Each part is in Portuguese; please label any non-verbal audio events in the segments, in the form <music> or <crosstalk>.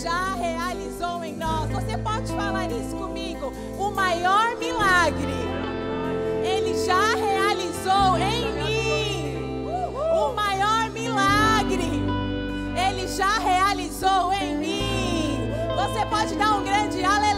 já realizou em nós. Você pode falar isso comigo? O maior milagre, Ele já realizou em mim. O maior milagre, Ele já realizou em mim. Você pode dar um grande aleluia.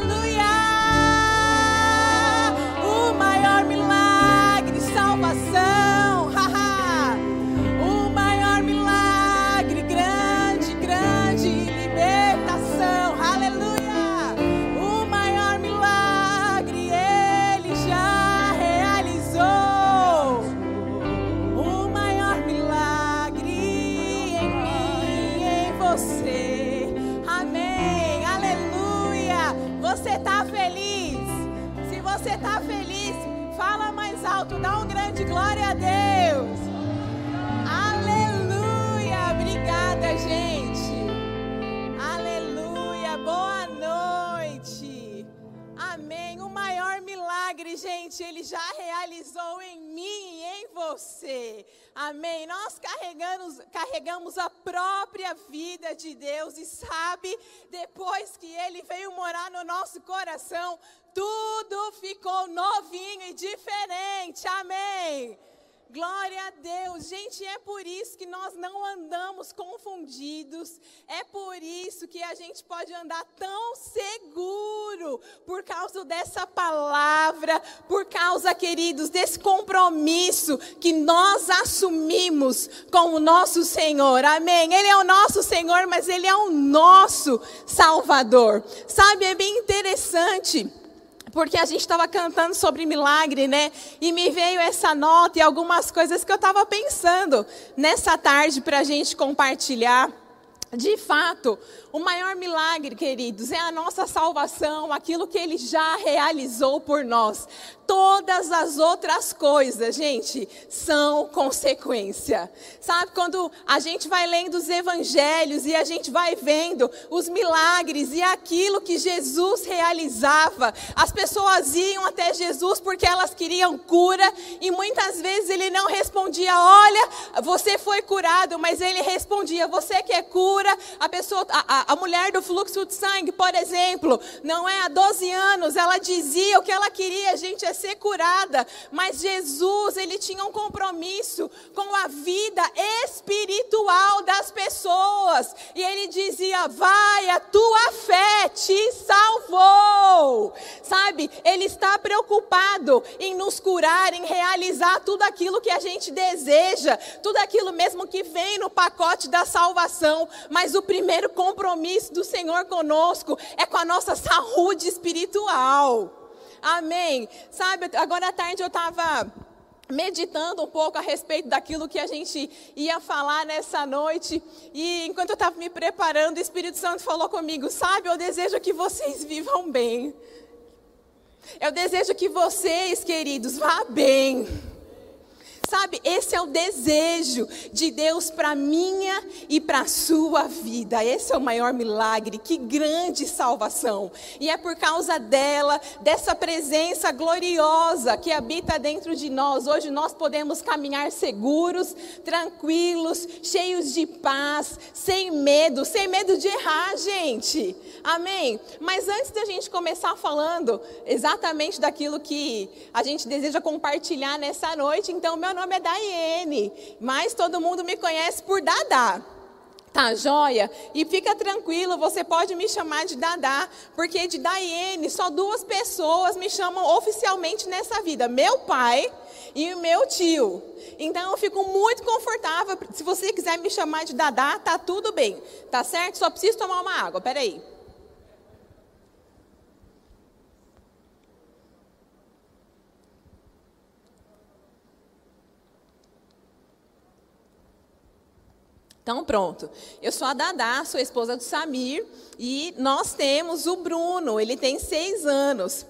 Gente, ele já realizou em mim e em você. Amém. Nós carregamos, carregamos a própria vida de Deus e sabe, depois que ele veio morar no nosso coração, tudo ficou novinho e diferente. Amém. Glória a Deus. Gente, é por isso que nós não andamos confundidos. É por isso que a gente pode andar tão seguro por causa dessa palavra, por causa, queridos, desse compromisso que nós assumimos com o nosso Senhor. Amém. Ele é o nosso Senhor, mas ele é o nosso Salvador. Sabe, é bem interessante porque a gente estava cantando sobre milagre, né? E me veio essa nota e algumas coisas que eu estava pensando nessa tarde para a gente compartilhar. De fato, o maior milagre, queridos, é a nossa salvação, aquilo que Ele já realizou por nós. Todas as outras coisas, gente, são consequência. Sabe, quando a gente vai lendo os evangelhos e a gente vai vendo os milagres e aquilo que Jesus realizava, as pessoas iam até Jesus porque elas queriam cura e muitas vezes ele não respondia: Olha, você foi curado, mas ele respondia: Você quer cura? A pessoa, a, a mulher do fluxo de sangue, por exemplo, não é? Há 12 anos, ela dizia o que ela queria, gente, é ser curada, mas Jesus, ele tinha um compromisso com a vida espiritual das pessoas, e ele dizia: Vai, a tua fé te salvou, sabe? Ele está preocupado em nos curar, em realizar tudo aquilo que a gente deseja, tudo aquilo mesmo que vem no pacote da salvação, mas o primeiro compromisso do Senhor conosco é com a nossa saúde espiritual. Amém. Sabe, agora à tarde eu estava meditando um pouco a respeito daquilo que a gente ia falar nessa noite. E enquanto eu estava me preparando, o Espírito Santo falou comigo: Sabe, eu desejo que vocês vivam bem. Eu desejo que vocês, queridos, vá bem. Sabe, esse é o desejo de Deus para minha e para sua vida. Esse é o maior milagre, que grande salvação. E é por causa dela, dessa presença gloriosa que habita dentro de nós. Hoje nós podemos caminhar seguros, tranquilos, cheios de paz, sem medo, sem medo de errar, gente. Amém? Mas antes da gente começar falando exatamente daquilo que a gente deseja compartilhar nessa noite, então, meu nome é Daiane, mas todo mundo me conhece por Dadá. Tá joia? E fica tranquilo, você pode me chamar de Dadá, porque de Daiane só duas pessoas me chamam oficialmente nessa vida: meu pai e o meu tio. Então eu fico muito confortável. Se você quiser me chamar de Dadá, tá tudo bem, tá certo? Só preciso tomar uma água, peraí. Então, pronto. Eu sou a Dadá, sou a esposa do Samir, e nós temos o Bruno, ele tem seis anos.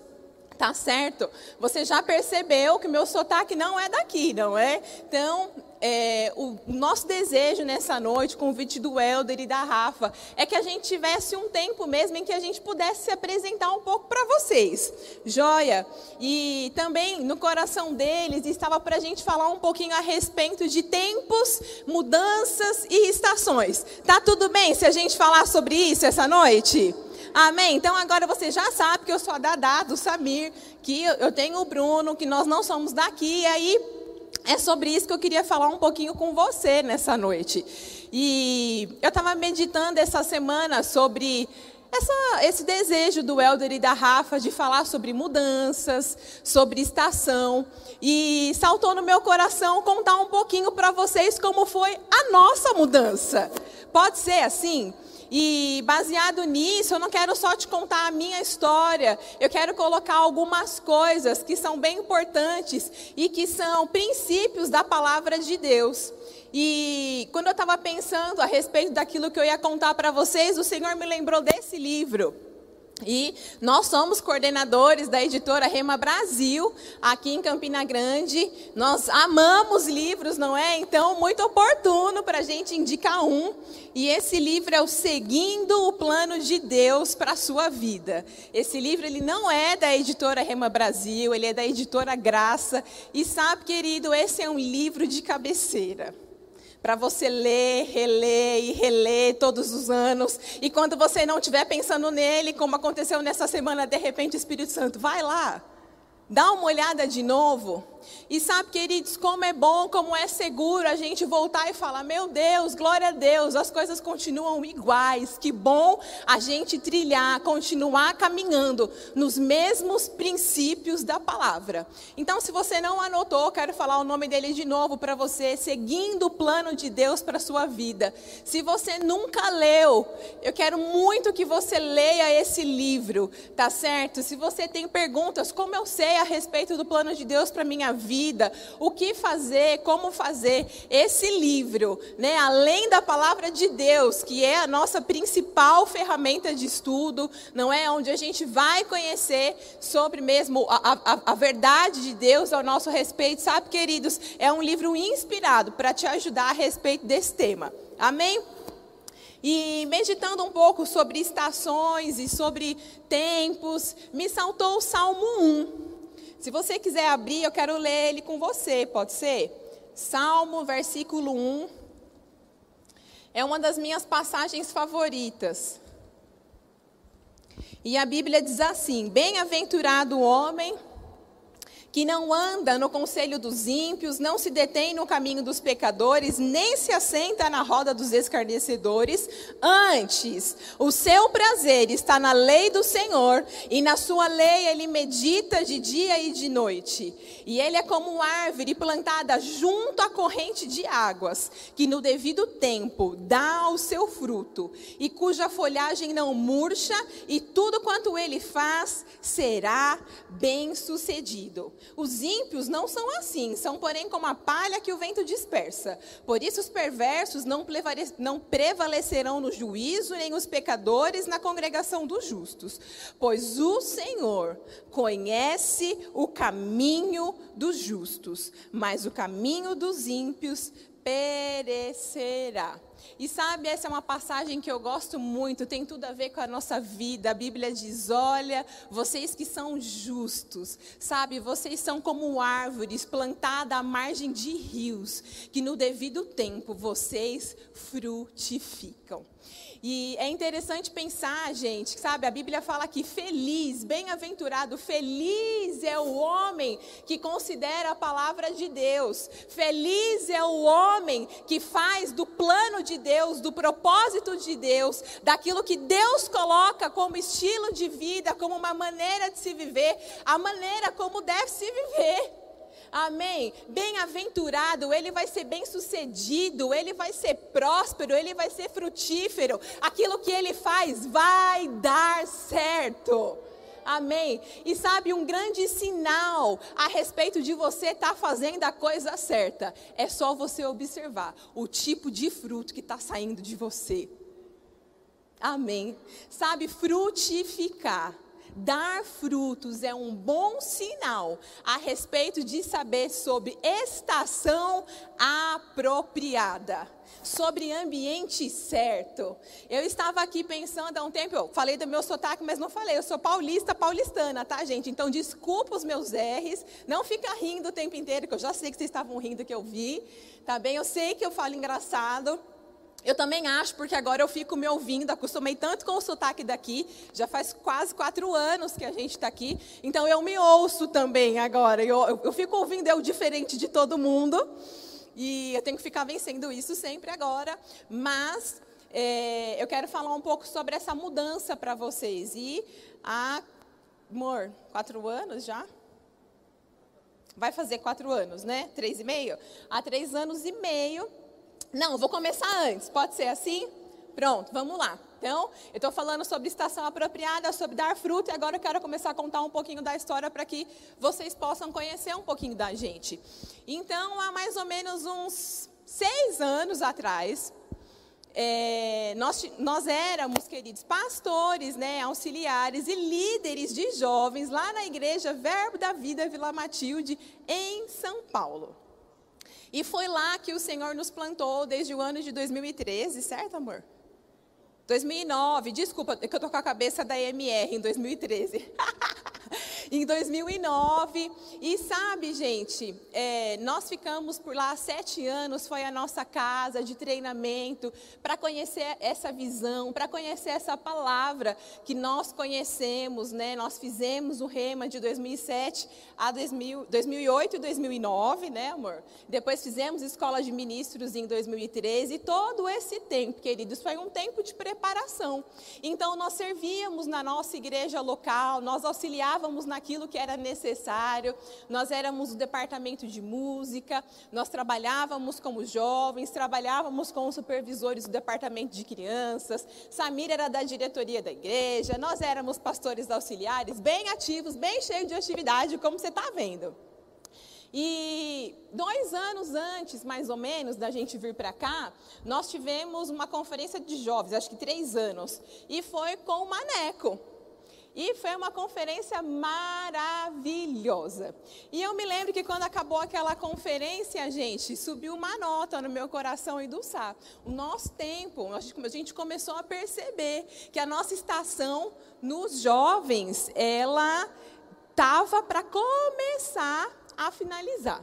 Tá certo? Você já percebeu que meu sotaque não é daqui, não é? Então, é, o nosso desejo nessa noite, convite do Helder e da Rafa, é que a gente tivesse um tempo mesmo em que a gente pudesse se apresentar um pouco para vocês. Joia? E também no coração deles estava para a gente falar um pouquinho a respeito de tempos, mudanças e estações. Tá tudo bem se a gente falar sobre isso essa noite? Amém? Então agora você já sabe que eu sou a Dadá, do Samir, que eu tenho o Bruno, que nós não somos daqui, e aí é sobre isso que eu queria falar um pouquinho com você nessa noite. E eu estava meditando essa semana sobre essa, esse desejo do Helder e da Rafa de falar sobre mudanças, sobre estação. E saltou no meu coração contar um pouquinho para vocês como foi a nossa mudança. Pode ser assim? E baseado nisso, eu não quero só te contar a minha história, eu quero colocar algumas coisas que são bem importantes e que são princípios da palavra de Deus. E quando eu estava pensando a respeito daquilo que eu ia contar para vocês, o Senhor me lembrou desse livro. E nós somos coordenadores da editora Rema Brasil, aqui em Campina Grande. Nós amamos livros, não é? Então, muito oportuno para a gente indicar um. E esse livro é o Seguindo o Plano de Deus para a Sua Vida. Esse livro ele não é da editora Rema Brasil, ele é da editora Graça. E sabe, querido, esse é um livro de cabeceira para você ler, reler e reler todos os anos. E quando você não estiver pensando nele, como aconteceu nessa semana, de repente o Espírito Santo, vai lá, dá uma olhada de novo. E sabe, queridos, como é bom, como é seguro a gente voltar e falar: meu Deus, glória a Deus, as coisas continuam iguais. Que bom a gente trilhar, continuar caminhando nos mesmos princípios da palavra. Então, se você não anotou, quero falar o nome dele de novo para você, seguindo o plano de Deus para sua vida. Se você nunca leu, eu quero muito que você leia esse livro, tá certo? Se você tem perguntas, como eu sei a respeito do plano de Deus para minha vida, o que fazer, como fazer. Esse livro, né, além da palavra de Deus, que é a nossa principal ferramenta de estudo, não é? Onde a gente vai conhecer sobre mesmo a, a, a verdade de Deus ao nosso respeito, sabe, queridos? É um livro inspirado para te ajudar a respeito desse tema. Amém? E meditando um pouco sobre estações e sobre tempos, me saltou o Salmo 1. Se você quiser abrir, eu quero ler ele com você, pode ser? Salmo, versículo 1. É uma das minhas passagens favoritas. E a Bíblia diz assim: Bem-aventurado o homem que não anda no conselho dos ímpios, não se detém no caminho dos pecadores, nem se assenta na roda dos escarnecedores. Antes, o seu prazer está na lei do Senhor, e na sua lei ele medita de dia e de noite. E ele é como árvore plantada junto à corrente de águas, que no devido tempo dá o seu fruto, e cuja folhagem não murcha, e tudo quanto ele faz será bem sucedido. Os ímpios não são assim, são, porém, como a palha que o vento dispersa. Por isso, os perversos não prevalecerão no juízo, nem os pecadores na congregação dos justos. Pois o Senhor conhece o caminho dos justos, mas o caminho dos ímpios perecerá. E sabe, essa é uma passagem que eu gosto muito, tem tudo a ver com a nossa vida. A Bíblia diz: olha, vocês que são justos, sabe, vocês são como árvores plantadas à margem de rios, que no devido tempo vocês frutificam. E é interessante pensar, gente, sabe? A Bíblia fala que feliz, bem-aventurado, feliz é o homem que considera a palavra de Deus. Feliz é o homem que faz do plano de Deus, do propósito de Deus, daquilo que Deus coloca como estilo de vida, como uma maneira de se viver, a maneira como deve se viver. Amém? Bem-aventurado, ele vai ser bem-sucedido, ele vai ser próspero, ele vai ser frutífero. Aquilo que ele faz vai dar certo. Amém. E sabe, um grande sinal a respeito de você estar tá fazendo a coisa certa é só você observar o tipo de fruto que está saindo de você. Amém. Sabe, frutificar dar frutos é um bom sinal a respeito de saber sobre estação apropriada sobre ambiente certo. Eu estava aqui pensando há um tempo, eu falei do meu sotaque, mas não falei, eu sou paulista, paulistana, tá, gente? Então, desculpa os meus R's, não fica rindo o tempo inteiro, que eu já sei que vocês estavam rindo que eu vi, tá bem? Eu sei que eu falo engraçado, eu também acho, porque agora eu fico me ouvindo, acostumei tanto com o sotaque daqui, já faz quase quatro anos que a gente está aqui, então eu me ouço também agora, eu, eu, eu fico ouvindo eu diferente de todo mundo, e eu tenho que ficar vencendo isso sempre agora, mas é, eu quero falar um pouco sobre essa mudança para vocês. E há, amor, quatro anos já? Vai fazer quatro anos, né? Três e meio? Há três anos e meio. Não, vou começar antes. Pode ser assim? Pronto, vamos lá. Então, eu estou falando sobre estação apropriada, sobre dar fruto, e agora eu quero começar a contar um pouquinho da história para que vocês possam conhecer um pouquinho da gente. Então, há mais ou menos uns seis anos atrás, é, nós, nós éramos, queridos, pastores, né, auxiliares e líderes de jovens lá na igreja Verbo da Vida Vila Matilde, em São Paulo. E foi lá que o Senhor nos plantou desde o ano de 2013, certo, amor? 2009, desculpa, é que eu tô com a cabeça da MR em 2013. <laughs> em 2009. E sabe, gente, é, nós ficamos por lá sete anos, foi a nossa casa de treinamento para conhecer essa visão, para conhecer essa palavra que nós conhecemos, né? Nós fizemos o Rema de 2007 a 2000, 2008 e 2009, né, amor? Depois fizemos escola de ministros em 2013 e todo esse tempo, queridos, foi um tempo de preparação. Então nós servíamos na nossa igreja local, nós auxiliávamos na naquilo que era necessário. Nós éramos o departamento de música, nós trabalhávamos como jovens, trabalhávamos com os supervisores do departamento de crianças. Samir era da diretoria da igreja, nós éramos pastores auxiliares, bem ativos, bem cheios de atividade, como você está vendo. E dois anos antes, mais ou menos, da gente vir para cá, nós tivemos uma conferência de jovens, acho que três anos, e foi com o Maneco. E foi uma conferência maravilhosa. E eu me lembro que quando acabou aquela conferência, gente, subiu uma nota no meu coração e do Sá. O nosso tempo, a gente começou a perceber que a nossa estação nos jovens, ela estava para começar a finalizar.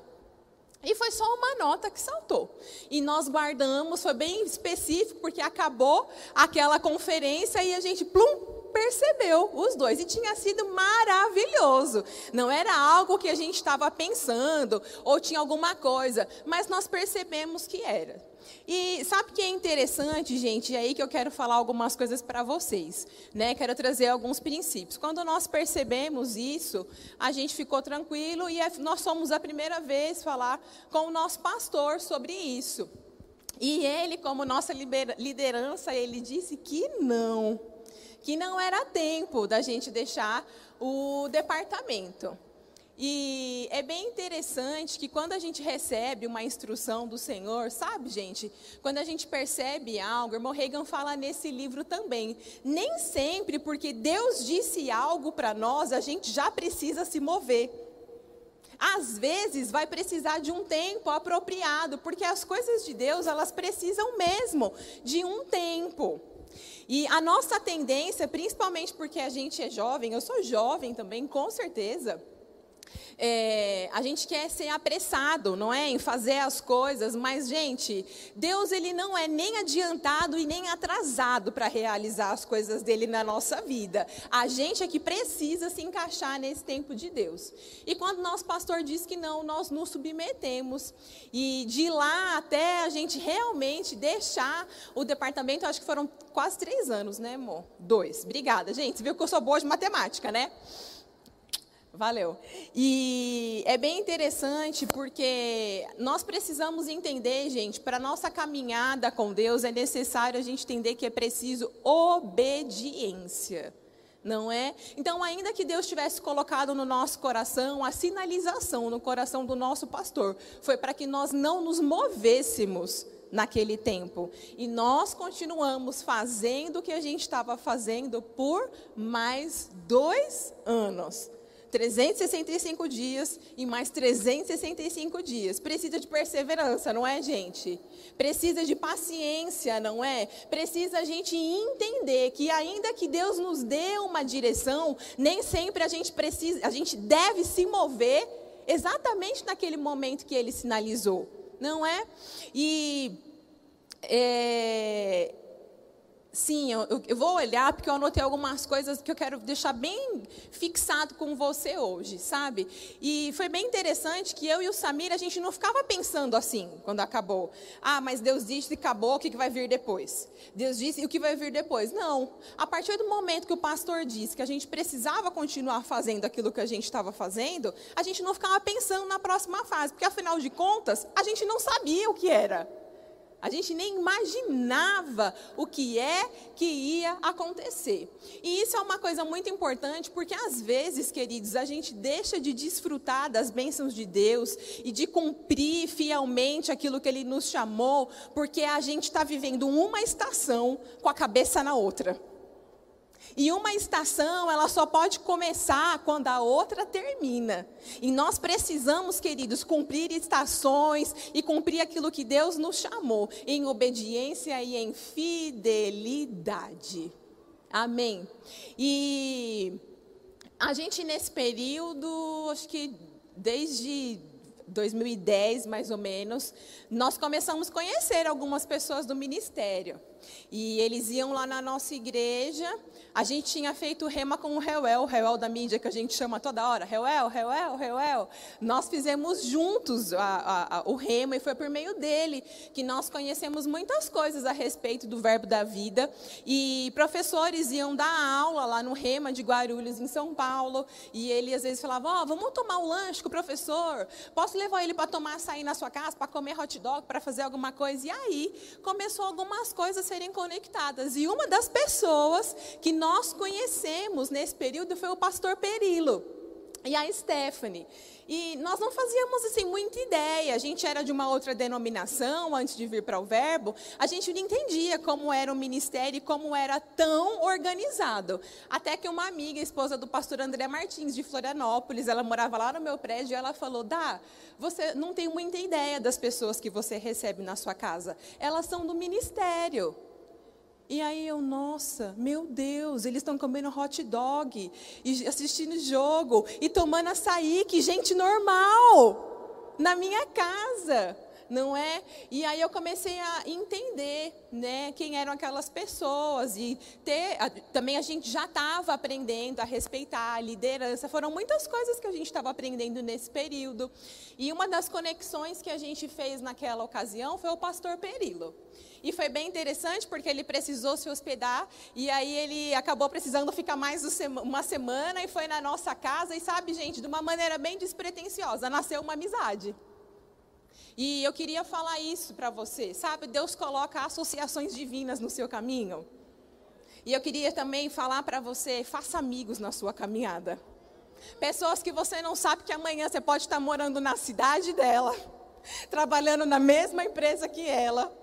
E foi só uma nota que saltou. E nós guardamos, foi bem específico, porque acabou aquela conferência e a gente, plum, percebeu os dois e tinha sido maravilhoso. Não era algo que a gente estava pensando ou tinha alguma coisa, mas nós percebemos que era. E sabe que é interessante, gente? É aí que eu quero falar algumas coisas para vocês, né? Quero trazer alguns princípios. Quando nós percebemos isso, a gente ficou tranquilo e é, nós somos a primeira vez falar com o nosso pastor sobre isso. E ele, como nossa liderança, ele disse que não que não era tempo da gente deixar o departamento. E é bem interessante que quando a gente recebe uma instrução do Senhor, sabe, gente? Quando a gente percebe algo, irmão Reagan fala nesse livro também. Nem sempre porque Deus disse algo para nós, a gente já precisa se mover. Às vezes vai precisar de um tempo apropriado, porque as coisas de Deus, elas precisam mesmo de um tempo. E a nossa tendência, principalmente porque a gente é jovem, eu sou jovem também, com certeza. É, a gente quer ser apressado, não é, em fazer as coisas, mas gente, Deus ele não é nem adiantado e nem atrasado para realizar as coisas dele na nossa vida. A gente é que precisa se encaixar nesse tempo de Deus. E quando nosso pastor diz que não, nós nos submetemos e de lá até a gente realmente deixar o departamento, acho que foram quase três anos, né, amor? Dois. Obrigada, gente. Você viu que eu sou boa de matemática, né? Valeu. E é bem interessante porque nós precisamos entender, gente, para nossa caminhada com Deus é necessário a gente entender que é preciso obediência. Não é? Então, ainda que Deus tivesse colocado no nosso coração a sinalização no coração do nosso pastor, foi para que nós não nos movêssemos naquele tempo. E nós continuamos fazendo o que a gente estava fazendo por mais dois anos. 365 dias e mais 365 dias. Precisa de perseverança, não é, gente? Precisa de paciência, não é? Precisa a gente entender que ainda que Deus nos dê uma direção, nem sempre a gente precisa, a gente deve se mover exatamente naquele momento que ele sinalizou, não é? E é, Sim, eu, eu, vou olhar porque eu anotei algumas coisas que eu quero deixar bem fixado com você hoje, sabe? E foi bem interessante que eu e o Samir, a gente não ficava pensando assim quando acabou. Ah, mas Deus disse e acabou, o que, que vai vir depois? Deus disse e o que vai vir depois? Não. A partir do momento que o pastor disse que a gente precisava continuar fazendo aquilo que a gente estava fazendo, a gente não ficava pensando na próxima fase, porque afinal de contas, a gente não sabia o que era. A gente nem imaginava o que é que ia acontecer. E isso é uma coisa muito importante, porque às vezes, queridos, a gente deixa de desfrutar das bênçãos de Deus e de cumprir fielmente aquilo que Ele nos chamou, porque a gente está vivendo uma estação com a cabeça na outra. E uma estação, ela só pode começar quando a outra termina. E nós precisamos, queridos, cumprir estações e cumprir aquilo que Deus nos chamou, em obediência e em fidelidade. Amém. E a gente nesse período, acho que desde 2010, mais ou menos, nós começamos a conhecer algumas pessoas do ministério. E eles iam lá na nossa igreja a gente tinha feito rema com o Reuel, o Reuel da mídia, que a gente chama toda hora. Reuel, Reuel, Reuel. Nós fizemos juntos a, a, a, o rema e foi por meio dele que nós conhecemos muitas coisas a respeito do verbo da vida. E professores iam dar aula lá no rema de Guarulhos, em São Paulo. E ele às vezes falava: Ó, oh, vamos tomar um lanche com o professor. Posso levar ele para tomar açaí na sua casa, para comer hot dog, para fazer alguma coisa? E aí começou algumas coisas serem conectadas. E uma das pessoas que nós conhecemos nesse período foi o pastor Perilo e a Stephanie. E nós não fazíamos assim muita ideia. A gente era de uma outra denominação antes de vir para o Verbo. A gente não entendia como era o ministério e como era tão organizado. Até que uma amiga, esposa do pastor André Martins de Florianópolis, ela morava lá no meu prédio, e ela falou: "Dá, você não tem muita ideia das pessoas que você recebe na sua casa. Elas são do ministério." E aí eu, nossa, meu Deus, eles estão comendo hot dog, e assistindo jogo, e tomando açaí, que gente normal, na minha casa não é? E aí eu comecei a entender, né, quem eram aquelas pessoas e ter, a, também a gente já estava aprendendo a respeitar a liderança. Foram muitas coisas que a gente estava aprendendo nesse período. E uma das conexões que a gente fez naquela ocasião foi o pastor Perilo. E foi bem interessante porque ele precisou se hospedar e aí ele acabou precisando ficar mais uma semana e foi na nossa casa e sabe, gente, de uma maneira bem despretensiosa, nasceu uma amizade. E eu queria falar isso para você, sabe? Deus coloca associações divinas no seu caminho. E eu queria também falar para você, faça amigos na sua caminhada. Pessoas que você não sabe que amanhã você pode estar morando na cidade dela, <laughs> trabalhando na mesma empresa que ela.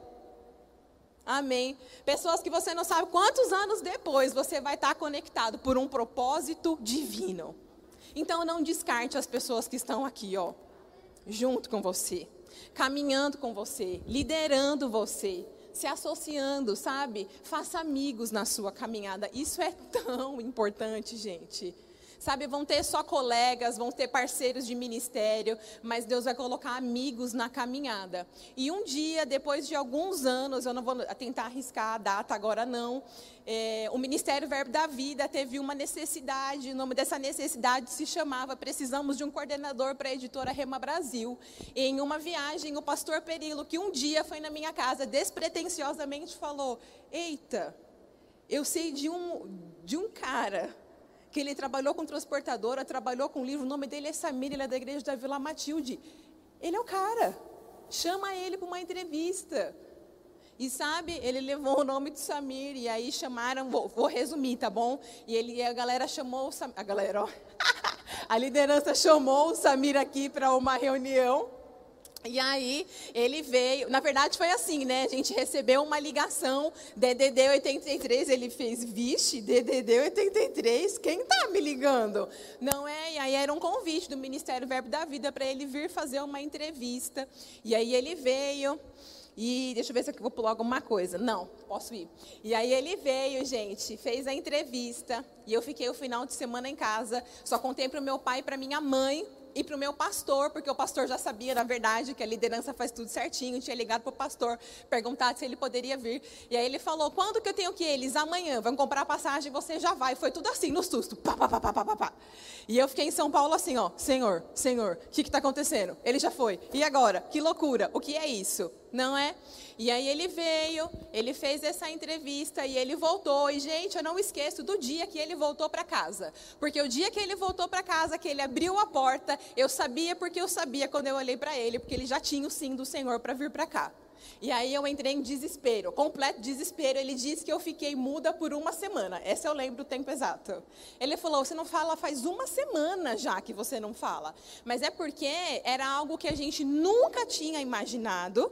Amém. Pessoas que você não sabe quantos anos depois você vai estar conectado por um propósito divino. Então não descarte as pessoas que estão aqui, ó, junto com você caminhando com você, liderando você, se associando, sabe? Faça amigos na sua caminhada. Isso é tão <laughs> importante, gente. Sabe, vão ter só colegas, vão ter parceiros de ministério, mas Deus vai colocar amigos na caminhada. E um dia, depois de alguns anos, eu não vou tentar arriscar a data agora não, é, o Ministério Verbo da Vida teve uma necessidade, o nome dessa necessidade se chamava Precisamos de um coordenador para a editora Rema Brasil. E em uma viagem, o pastor Perilo, que um dia foi na minha casa, despretensiosamente falou: Eita, eu sei de um, de um cara que ele trabalhou com transportadora, trabalhou com livro, o nome dele é Samir, ele é da igreja da Vila Matilde. Ele é o cara. Chama ele para uma entrevista. E sabe, ele levou o nome de Samir, e aí chamaram, vou, vou resumir, tá bom? E ele, a galera chamou o Samir, a galera, ó, <laughs> a liderança chamou o Samir aqui para uma reunião. E aí ele veio, na verdade foi assim, né? A gente recebeu uma ligação, DDD 83, ele fez, vixe, DDD 83, quem tá me ligando? Não é? E aí era um convite do Ministério Verbo da Vida para ele vir fazer uma entrevista. E aí ele veio, e deixa eu ver se aqui vou pular alguma coisa. Não, posso ir. E aí ele veio, gente, fez a entrevista. E eu fiquei o final de semana em casa. Só contei para o meu pai e para minha mãe e para o meu pastor, porque o pastor já sabia, na verdade, que a liderança faz tudo certinho. Tinha ligado para o pastor, perguntado se ele poderia vir. E aí ele falou: quando que eu tenho que ir? Eles amanhã vão comprar a passagem, você já vai. Foi tudo assim, no susto. Pá, pá, pá, pá, pá, pá. E eu fiquei em São Paulo assim, ó, Senhor, Senhor, o que está acontecendo? Ele já foi. E agora? Que loucura! O que é isso? Não é? E aí ele veio, ele fez essa entrevista e ele voltou. E, gente, eu não esqueço do dia que ele voltou para casa. Porque o dia que ele voltou para casa, que ele abriu a porta, eu sabia porque eu sabia quando eu olhei para ele, porque ele já tinha o sim do Senhor para vir para cá. E aí eu entrei em desespero, completo desespero. Ele disse que eu fiquei muda por uma semana. Essa eu lembro o tempo exato. Ele falou: "Você não fala faz uma semana já que você não fala". Mas é porque era algo que a gente nunca tinha imaginado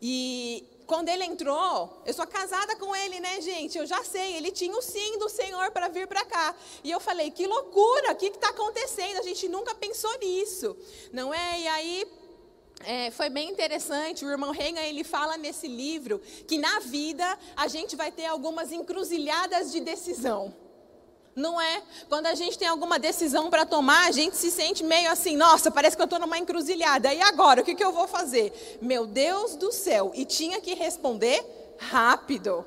e quando ele entrou, eu sou casada com ele, né, gente? Eu já sei, ele tinha o sim do Senhor para vir para cá. E eu falei, que loucura, o que está acontecendo? A gente nunca pensou nisso, não é? E aí, é, foi bem interessante, o irmão Reina, ele fala nesse livro que na vida a gente vai ter algumas encruzilhadas de decisão. Não é? Quando a gente tem alguma decisão para tomar, a gente se sente meio assim, nossa, parece que eu estou numa encruzilhada. E agora, o que, que eu vou fazer? Meu Deus do céu. E tinha que responder rápido.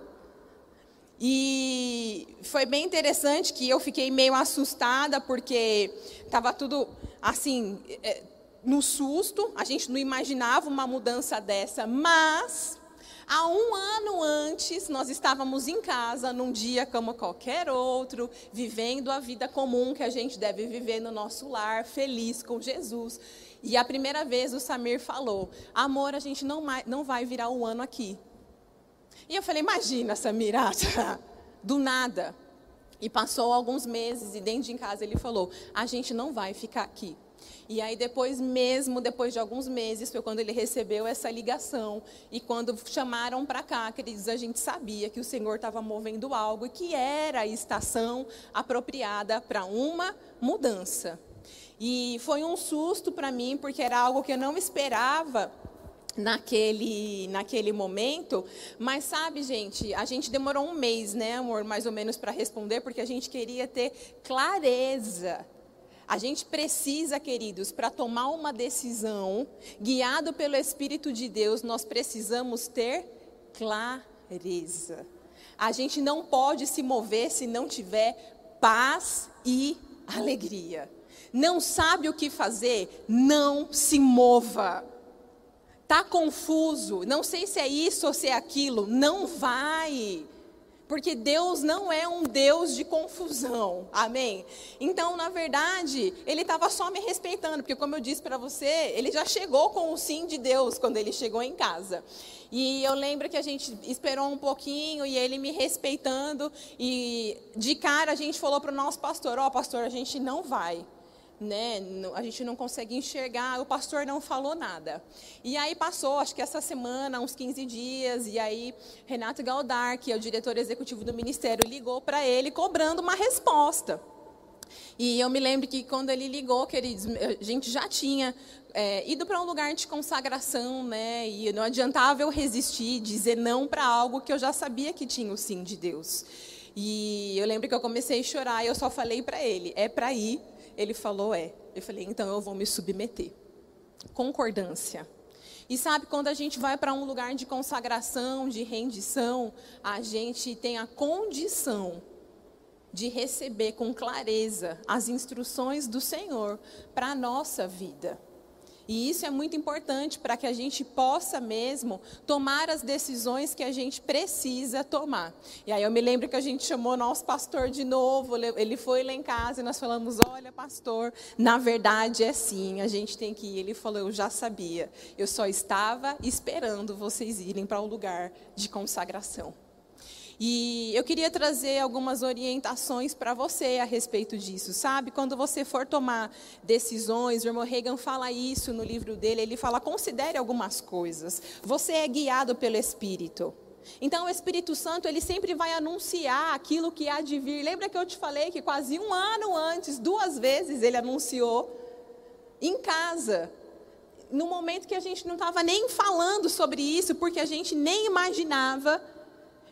E foi bem interessante que eu fiquei meio assustada, porque estava tudo assim, é, no susto, a gente não imaginava uma mudança dessa, mas Há um ano antes, nós estávamos em casa, num dia como qualquer outro, vivendo a vida comum que a gente deve viver no nosso lar, feliz com Jesus. E a primeira vez o Samir falou: Amor, a gente não, não vai virar o um ano aqui. E eu falei: Imagina, Samir, do nada. E passou alguns meses, e dentro de casa ele falou: A gente não vai ficar aqui. E aí depois mesmo, depois de alguns meses, foi quando ele recebeu essa ligação. E quando chamaram para cá, queridos, a gente sabia que o Senhor estava movendo algo e que era a estação apropriada para uma mudança. E foi um susto para mim, porque era algo que eu não esperava naquele, naquele momento. Mas sabe, gente, a gente demorou um mês, né, amor, mais ou menos, para responder, porque a gente queria ter clareza a gente precisa, queridos, para tomar uma decisão, guiado pelo Espírito de Deus, nós precisamos ter clareza. A gente não pode se mover se não tiver paz e alegria. Não sabe o que fazer? Não se mova. Tá confuso, não sei se é isso ou se é aquilo, não vai porque Deus não é um Deus de confusão, amém? Então, na verdade, ele estava só me respeitando, porque, como eu disse para você, ele já chegou com o sim de Deus quando ele chegou em casa. E eu lembro que a gente esperou um pouquinho e ele me respeitando, e de cara a gente falou para o nosso pastor: Ó, oh, pastor, a gente não vai né, a gente não consegue enxergar, o pastor não falou nada. E aí passou, acho que essa semana, uns 15 dias, e aí Renato Galdar, que é o diretor executivo do ministério, ligou para ele cobrando uma resposta. E eu me lembro que quando ele ligou, queridos, a gente já tinha é, ido para um lugar de consagração, né? E não adiantava eu resistir, dizer não para algo que eu já sabia que tinha o sim de Deus. E eu lembro que eu comecei a chorar e eu só falei para ele: é para ir, ele falou: é. Eu falei: então eu vou me submeter. Concordância. E sabe, quando a gente vai para um lugar de consagração, de rendição, a gente tem a condição de receber com clareza as instruções do Senhor para a nossa vida. E isso é muito importante para que a gente possa mesmo tomar as decisões que a gente precisa tomar. E aí eu me lembro que a gente chamou nosso pastor de novo, ele foi lá em casa e nós falamos: Olha, pastor, na verdade é assim, a gente tem que ir. Ele falou: Eu já sabia, eu só estava esperando vocês irem para o um lugar de consagração. E eu queria trazer algumas orientações para você a respeito disso, sabe? Quando você for tomar decisões, o irmão Reagan fala isso no livro dele, ele fala: considere algumas coisas. Você é guiado pelo Espírito. Então o Espírito Santo ele sempre vai anunciar aquilo que há de vir. Lembra que eu te falei que quase um ano antes, duas vezes ele anunciou em casa, no momento que a gente não estava nem falando sobre isso, porque a gente nem imaginava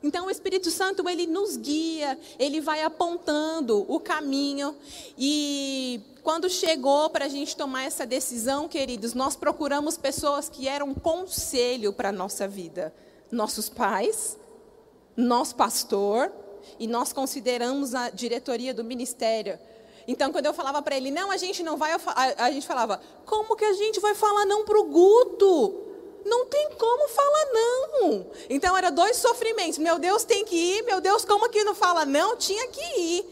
então o Espírito Santo ele nos guia, ele vai apontando o caminho e quando chegou para a gente tomar essa decisão, queridos, nós procuramos pessoas que eram conselho para a nossa vida, nossos pais, nosso pastor e nós consideramos a diretoria do ministério. Então, quando eu falava para ele, não, a gente não vai, a, gente falava, como que a gente vai falar não para o Guto? Não tem como falar não. Então era dois sofrimentos. Meu Deus, tem que ir. Meu Deus, como que não fala não? Tinha que ir.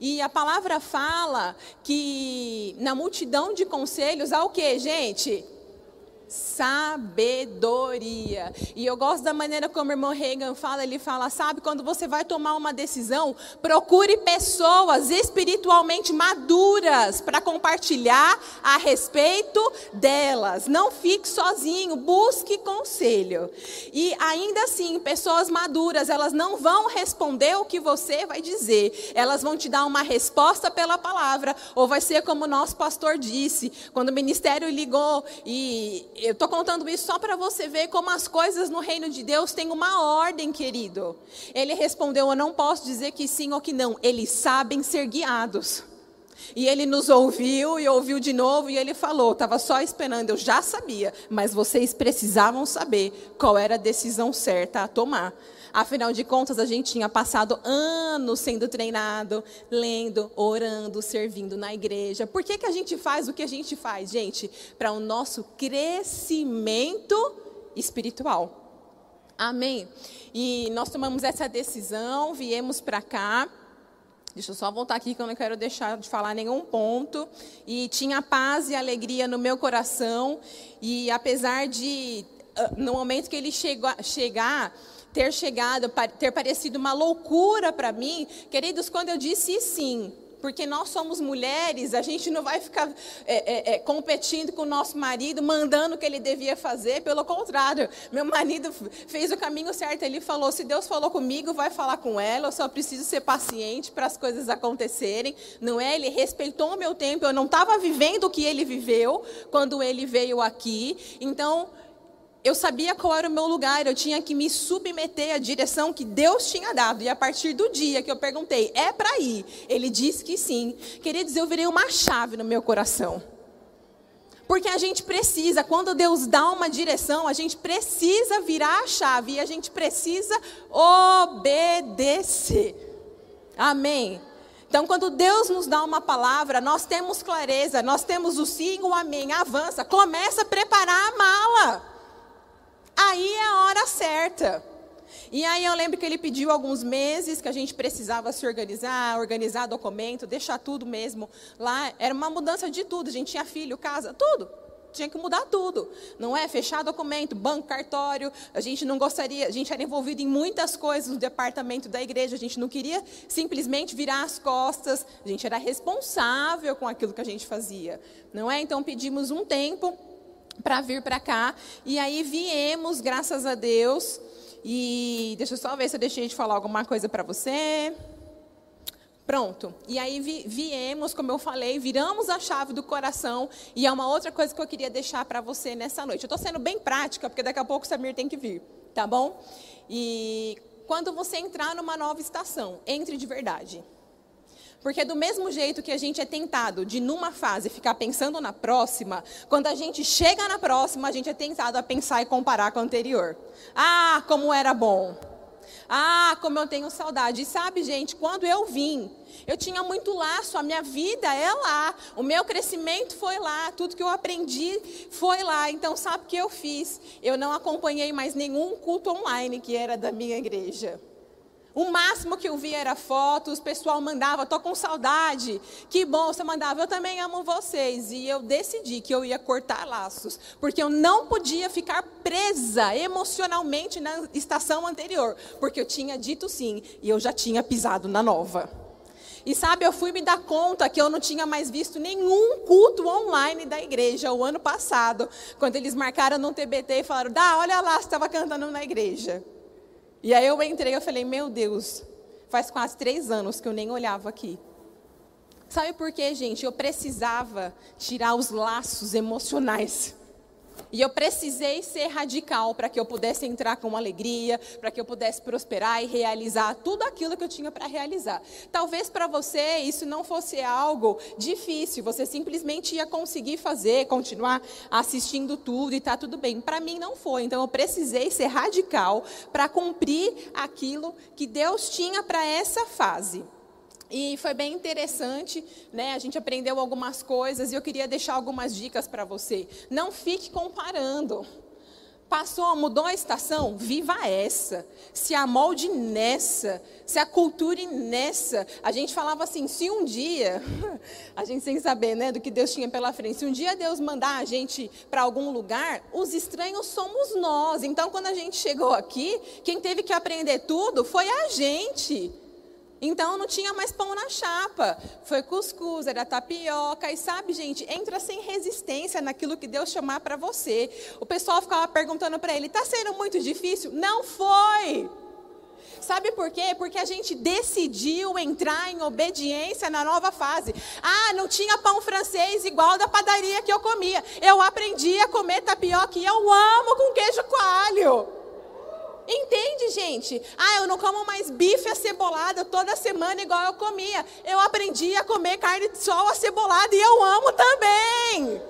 E a palavra fala que na multidão de conselhos há o que, gente? Sabedoria. E eu gosto da maneira como o irmão Reagan fala, ele fala, sabe, quando você vai tomar uma decisão, procure pessoas espiritualmente maduras para compartilhar a respeito delas. Não fique sozinho, busque conselho. E ainda assim, pessoas maduras, elas não vão responder o que você vai dizer. Elas vão te dar uma resposta pela palavra, ou vai ser como o nosso pastor disse, quando o ministério ligou e eu estou contando isso só para você ver como as coisas no reino de Deus têm uma ordem, querido. Ele respondeu: Eu não posso dizer que sim ou que não. Eles sabem ser guiados. E ele nos ouviu e ouviu de novo e ele falou: estava só esperando, eu já sabia, mas vocês precisavam saber qual era a decisão certa a tomar. Afinal de contas, a gente tinha passado anos sendo treinado, lendo, orando, servindo na igreja. Por que, que a gente faz o que a gente faz, gente? Para o nosso crescimento espiritual. Amém? E nós tomamos essa decisão, viemos para cá. Deixa eu só voltar aqui que eu não quero deixar de falar nenhum ponto. E tinha paz e alegria no meu coração. E apesar de, ah, no momento que ele chegou, chegar, ter chegado, ter parecido uma loucura para mim, queridos, quando eu disse sim, porque nós somos mulheres, a gente não vai ficar é, é, é, competindo com o nosso marido, mandando o que ele devia fazer, pelo contrário, meu marido fez o caminho certo, ele falou: se Deus falou comigo, vai falar com ela, eu só preciso ser paciente para as coisas acontecerem, não é? Ele respeitou o meu tempo, eu não estava vivendo o que ele viveu quando ele veio aqui, então eu sabia qual era o meu lugar, eu tinha que me submeter à direção que Deus tinha dado. E a partir do dia que eu perguntei, é para ir? Ele disse que sim. Queridos, eu virei uma chave no meu coração. Porque a gente precisa, quando Deus dá uma direção, a gente precisa virar a chave e a gente precisa obedecer. Amém. Então, quando Deus nos dá uma palavra, nós temos clareza, nós temos o sim, o amém, avança, começa a preparar a mala. Aí é a hora certa. E aí eu lembro que ele pediu alguns meses que a gente precisava se organizar, organizar documento, deixar tudo mesmo lá. Era uma mudança de tudo. A gente tinha filho, casa, tudo. Tinha que mudar tudo, não é? Fechar documento, banco, cartório. A gente não gostaria, a gente era envolvido em muitas coisas no departamento da igreja. A gente não queria simplesmente virar as costas. A gente era responsável com aquilo que a gente fazia, não é? Então pedimos um tempo para vir para cá. E aí viemos, graças a Deus. E deixa eu só ver se eu deixei de falar alguma coisa para você. Pronto. E aí vi, viemos, como eu falei, viramos a chave do coração. E é uma outra coisa que eu queria deixar para você nessa noite. Eu estou sendo bem prática, porque daqui a pouco o Samir tem que vir, tá bom? E quando você entrar numa nova estação, entre de verdade. Porque do mesmo jeito que a gente é tentado de, numa fase, ficar pensando na próxima, quando a gente chega na próxima, a gente é tentado a pensar e comparar com a anterior. Ah, como era bom. Ah, como eu tenho saudade. E sabe, gente, quando eu vim, eu tinha muito laço, a minha vida é lá, o meu crescimento foi lá, tudo que eu aprendi foi lá. Então, sabe o que eu fiz? Eu não acompanhei mais nenhum culto online que era da minha igreja. O máximo que eu via era fotos, o pessoal mandava, tô com saudade. Que bom, você mandava, eu também amo vocês. E eu decidi que eu ia cortar laços, porque eu não podia ficar presa emocionalmente na estação anterior, porque eu tinha dito sim e eu já tinha pisado na nova. E sabe, eu fui me dar conta que eu não tinha mais visto nenhum culto online da igreja o ano passado, quando eles marcaram no TBT e falaram: "Dá, olha lá, estava cantando na igreja". E aí eu entrei e falei, meu Deus, faz quase três anos que eu nem olhava aqui. Sabe por quê, gente? Eu precisava tirar os laços emocionais e eu precisei ser radical para que eu pudesse entrar com alegria, para que eu pudesse prosperar e realizar tudo aquilo que eu tinha para realizar. Talvez para você isso não fosse algo difícil, você simplesmente ia conseguir fazer, continuar assistindo tudo e tá tudo bem. Para mim não foi, então eu precisei ser radical para cumprir aquilo que Deus tinha para essa fase. E foi bem interessante, né? A gente aprendeu algumas coisas e eu queria deixar algumas dicas para você. Não fique comparando. Passou, mudou a estação? Viva essa. Se amolde nessa. Se aculture nessa. A gente falava assim: se um dia, <laughs> a gente sem saber né, do que Deus tinha pela frente, se um dia Deus mandar a gente para algum lugar, os estranhos somos nós. Então, quando a gente chegou aqui, quem teve que aprender tudo foi a gente. Então não tinha mais pão na chapa. Foi cuscuz, era tapioca. E sabe, gente, entra sem resistência naquilo que Deus chamar para você. O pessoal ficava perguntando para ele: está sendo muito difícil? Não foi. Sabe por quê? Porque a gente decidiu entrar em obediência na nova fase. Ah, não tinha pão francês igual da padaria que eu comia. Eu aprendi a comer tapioca e eu amo com queijo coalho. Entende, gente? Ah, eu não como mais bife acebolado toda semana igual eu comia. Eu aprendi a comer carne de sol acebolada e eu amo também.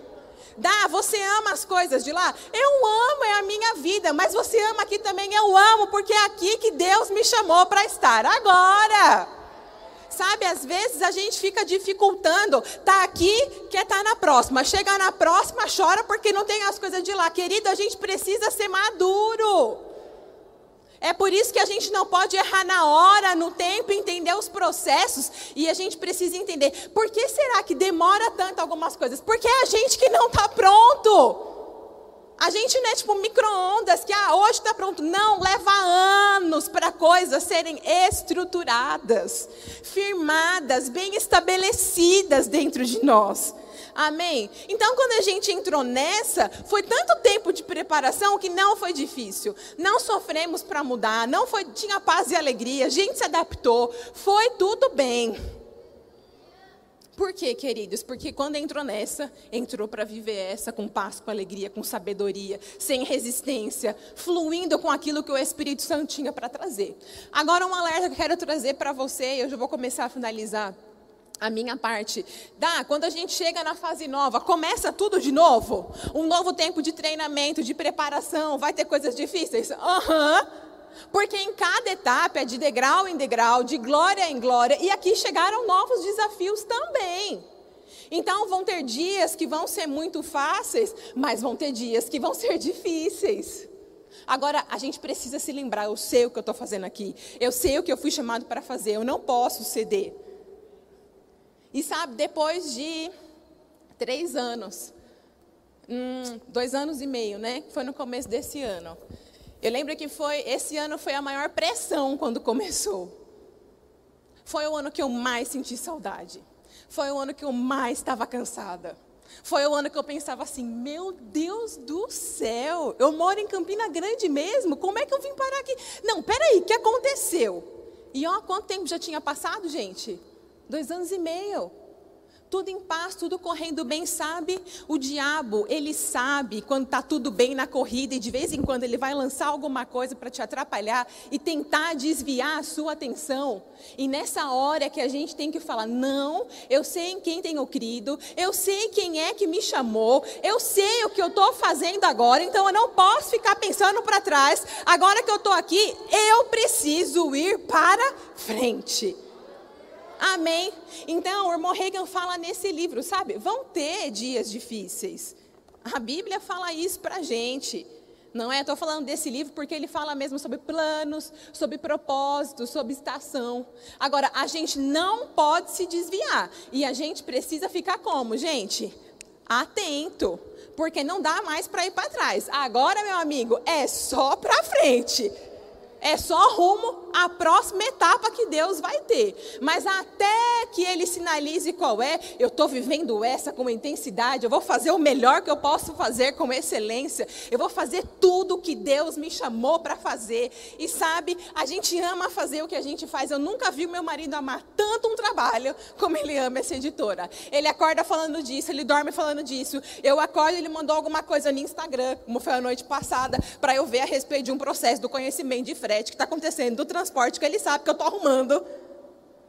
Dá, você ama as coisas de lá? Eu amo, é a minha vida, mas você ama aqui também? Eu amo, porque é aqui que Deus me chamou para estar agora. Sabe, às vezes a gente fica dificultando, tá aqui, quer tá na próxima. Chega na próxima, chora porque não tem as coisas de lá. Querido, a gente precisa ser maduro. É por isso que a gente não pode errar na hora, no tempo, entender os processos. E a gente precisa entender por que será que demora tanto algumas coisas? Porque é a gente que não está pronto. A gente não é tipo micro-ondas que ah, hoje está pronto. Não, leva anos para coisas serem estruturadas, firmadas, bem estabelecidas dentro de nós. Amém? Então, quando a gente entrou nessa, foi tanto tempo de preparação que não foi difícil. Não sofremos para mudar, não foi, tinha paz e alegria, a gente se adaptou, foi tudo bem. Por quê, queridos? Porque quando entrou nessa, entrou para viver essa com paz, com alegria, com sabedoria, sem resistência, fluindo com aquilo que o Espírito Santo tinha para trazer. Agora, um alerta que eu quero trazer para você, e eu já vou começar a finalizar a minha parte. Dá, quando a gente chega na fase nova, começa tudo de novo. Um novo tempo de treinamento, de preparação, vai ter coisas difíceis? Aham. Uhum. Porque em cada etapa é de degrau em degrau, de glória em glória, e aqui chegaram novos desafios também. Então vão ter dias que vão ser muito fáceis, mas vão ter dias que vão ser difíceis. Agora, a gente precisa se lembrar: eu sei o que eu estou fazendo aqui, eu sei o que eu fui chamado para fazer, eu não posso ceder. E sabe, depois de três anos, hum, dois anos e meio, né? Foi no começo desse ano. Eu lembro que foi esse ano foi a maior pressão quando <laughs> começou. Foi o ano que eu mais senti saudade. Foi o ano que eu mais estava cansada. Foi o ano que eu pensava assim: meu Deus do céu, eu moro em Campina Grande mesmo, como é que eu vim parar aqui? Não, peraí, o que aconteceu? E ó, quanto tempo já tinha passado, gente? Dois anos e meio tudo em paz, tudo correndo bem, sabe? O diabo, ele sabe quando está tudo bem na corrida e de vez em quando ele vai lançar alguma coisa para te atrapalhar e tentar desviar a sua atenção. E nessa hora que a gente tem que falar: não, eu sei em quem tenho crido, eu sei quem é que me chamou, eu sei o que eu estou fazendo agora, então eu não posso ficar pensando para trás. Agora que eu estou aqui, eu preciso ir para frente. Amém? Então, o irmão Reagan fala nesse livro, sabe? Vão ter dias difíceis. A Bíblia fala isso para gente. Não é? Estou falando desse livro porque ele fala mesmo sobre planos, sobre propósitos, sobre estação. Agora, a gente não pode se desviar. E a gente precisa ficar como, gente? Atento. Porque não dá mais para ir para trás. Agora, meu amigo, é só para frente. É só rumo à próxima etapa que Deus vai ter. Mas até que ele sinalize qual é, eu estou vivendo essa com intensidade, eu vou fazer o melhor que eu posso fazer com excelência, eu vou fazer tudo que Deus me chamou para fazer. E sabe, a gente ama fazer o que a gente faz. Eu nunca vi meu marido amar tanto um trabalho como ele ama essa editora. Ele acorda falando disso, ele dorme falando disso. Eu acordo e ele mandou alguma coisa no Instagram, como foi a noite passada, para eu ver a respeito de um processo do conhecimento de frete frete que está acontecendo, do transporte que ele sabe que eu estou arrumando.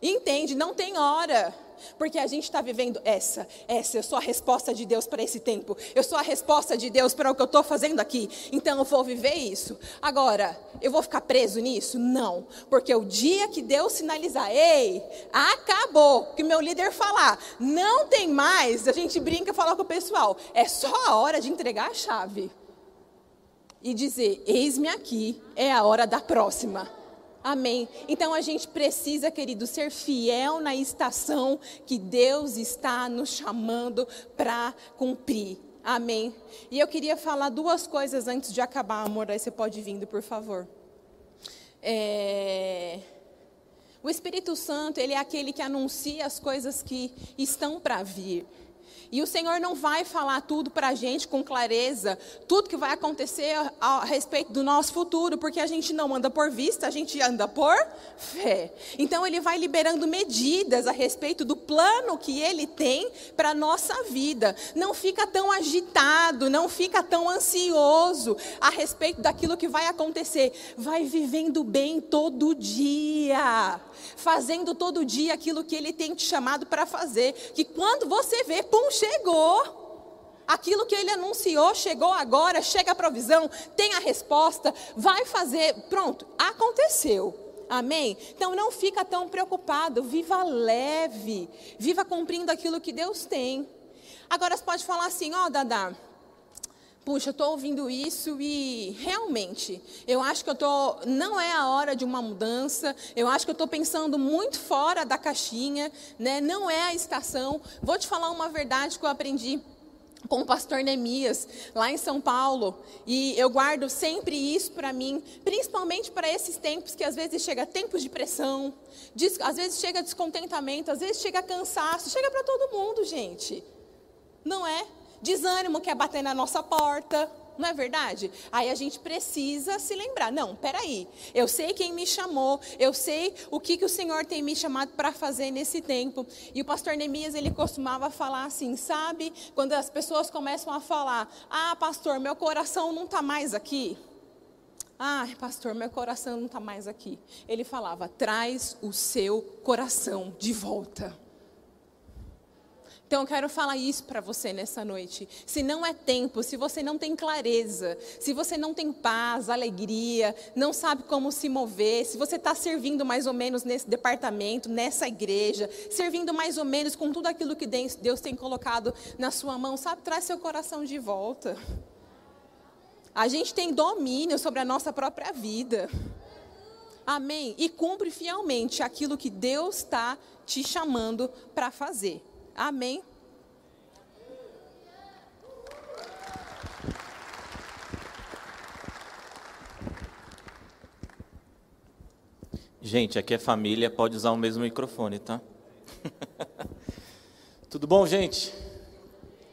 Entende? Não tem hora. Porque a gente está vivendo essa, essa, eu sou a resposta de Deus para esse tempo. Eu sou a resposta de Deus para o que eu estou fazendo aqui. Então eu vou viver isso. Agora, eu vou ficar preso nisso? Não. Porque o dia que Deus sinalizar, ei, acabou, que meu líder falar, não tem mais, a gente brinca e fala com o pessoal, é só a hora de entregar a chave e dizer: Eis-me aqui, é a hora da próxima. Amém. Então a gente precisa, querido, ser fiel na estação que Deus está nos chamando para cumprir. Amém. E eu queria falar duas coisas antes de acabar, amor. Aí você pode vir, por favor. É... O Espírito Santo, ele é aquele que anuncia as coisas que estão para vir. E o Senhor não vai falar tudo para a gente com clareza, tudo que vai acontecer a, respeito do nosso futuro, porque a gente não anda por vista, a gente anda por fé. Então Ele vai liberando medidas a respeito do plano que Ele tem para a nossa vida. Não fica tão agitado, não fica tão ansioso a respeito daquilo que vai acontecer. Vai vivendo bem todo dia, fazendo todo dia aquilo que Ele tem te chamado para fazer. Que quando você vê, pum, chegou. Aquilo que ele anunciou chegou agora, chega a provisão, tem a resposta, vai fazer. Pronto, aconteceu. Amém? Então não fica tão preocupado, viva leve, viva cumprindo aquilo que Deus tem. Agora você pode falar assim, ó, oh, Dadá, puxa, eu estou ouvindo isso e realmente, eu acho que eu tô, não é a hora de uma mudança, eu acho que eu estou pensando muito fora da caixinha, né? não é a estação. Vou te falar uma verdade que eu aprendi com o pastor Neemias, lá em São Paulo, e eu guardo sempre isso para mim, principalmente para esses tempos que às vezes chega tempos de pressão, às vezes chega descontentamento, às vezes chega cansaço, chega para todo mundo, gente. Não é? Desânimo quer bater na nossa porta, não é verdade? Aí a gente precisa se lembrar: não, peraí, eu sei quem me chamou, eu sei o que, que o Senhor tem me chamado para fazer nesse tempo. E o pastor Neemias, ele costumava falar assim: sabe, quando as pessoas começam a falar: ah, pastor, meu coração não está mais aqui. Ah, pastor, meu coração não está mais aqui. Ele falava: traz o seu coração de volta. Então eu quero falar isso para você nessa noite. Se não é tempo, se você não tem clareza, se você não tem paz, alegria, não sabe como se mover, se você está servindo mais ou menos nesse departamento, nessa igreja, servindo mais ou menos com tudo aquilo que Deus tem colocado na sua mão, sabe, traz seu coração de volta. A gente tem domínio sobre a nossa própria vida. Amém? E cumpre fielmente aquilo que Deus está te chamando para fazer. Amém. Gente, aqui é família, pode usar o mesmo microfone, tá? <laughs> Tudo bom, gente?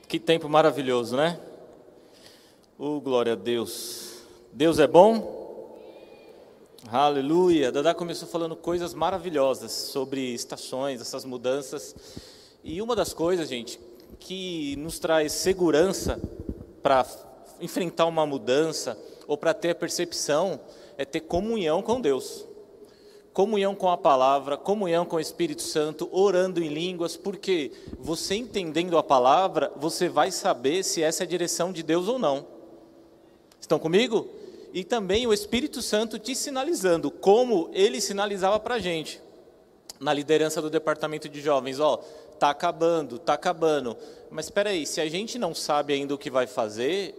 Que tempo maravilhoso, né? Oh, glória a Deus. Deus é bom? Aleluia. Dada começou falando coisas maravilhosas sobre estações, essas mudanças. E uma das coisas, gente, que nos traz segurança para enfrentar uma mudança ou para ter a percepção é ter comunhão com Deus. Comunhão com a palavra, comunhão com o Espírito Santo, orando em línguas, porque você entendendo a palavra, você vai saber se essa é a direção de Deus ou não. Estão comigo? E também o Espírito Santo te sinalizando, como ele sinalizava para a gente, na liderança do departamento de jovens: ó, está acabando, está acabando. Mas espera aí, se a gente não sabe ainda o que vai fazer,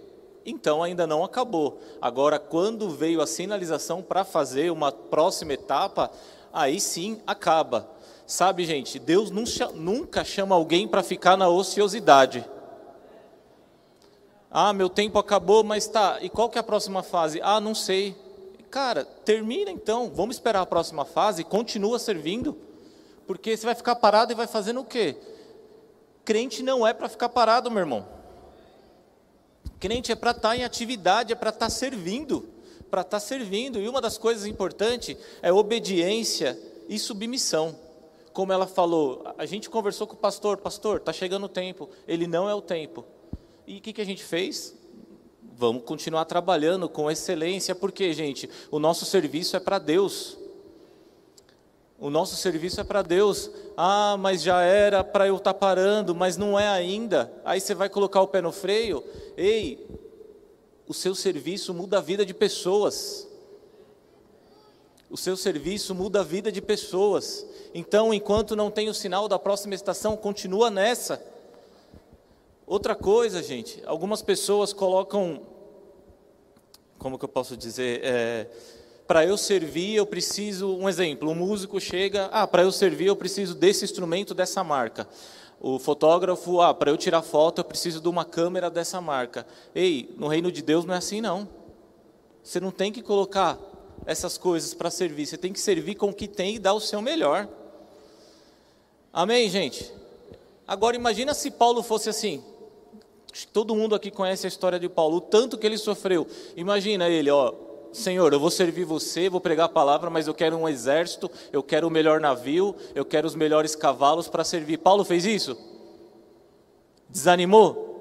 então ainda não acabou. Agora, quando veio a sinalização para fazer uma próxima etapa, aí sim acaba. Sabe, gente, Deus nunca chama alguém para ficar na ociosidade. Ah, meu tempo acabou, mas tá. E qual que é a próxima fase? Ah, não sei. Cara, termina então. Vamos esperar a próxima fase. Continua servindo, porque você vai ficar parado e vai fazendo o quê? Crente não é para ficar parado, meu irmão. Crente é para estar tá em atividade, é para estar tá servindo, para estar tá servindo. E uma das coisas importantes é obediência e submissão. Como ela falou, a gente conversou com o pastor, pastor, está chegando o tempo. Ele não é o tempo. E o que, que a gente fez? Vamos continuar trabalhando com excelência, porque, gente, o nosso serviço é para Deus. O nosso serviço é para Deus. Ah, mas já era para eu estar tá parando, mas não é ainda. Aí você vai colocar o pé no freio. Ei, o seu serviço muda a vida de pessoas. O seu serviço muda a vida de pessoas. Então, enquanto não tem o sinal da próxima estação, continua nessa. Outra coisa, gente, algumas pessoas colocam, como que eu posso dizer, é, para eu servir eu preciso, um exemplo, um músico chega, ah, para eu servir eu preciso desse instrumento dessa marca. O fotógrafo, ah, para eu tirar foto eu preciso de uma câmera dessa marca. Ei, no reino de Deus não é assim não. Você não tem que colocar essas coisas para servir, você tem que servir com o que tem e dar o seu melhor. Amém, gente? Agora imagina se Paulo fosse assim, Todo mundo aqui conhece a história de Paulo, o tanto que ele sofreu. Imagina ele, ó, Senhor, eu vou servir você, vou pregar a palavra, mas eu quero um exército, eu quero o melhor navio, eu quero os melhores cavalos para servir. Paulo fez isso? Desanimou?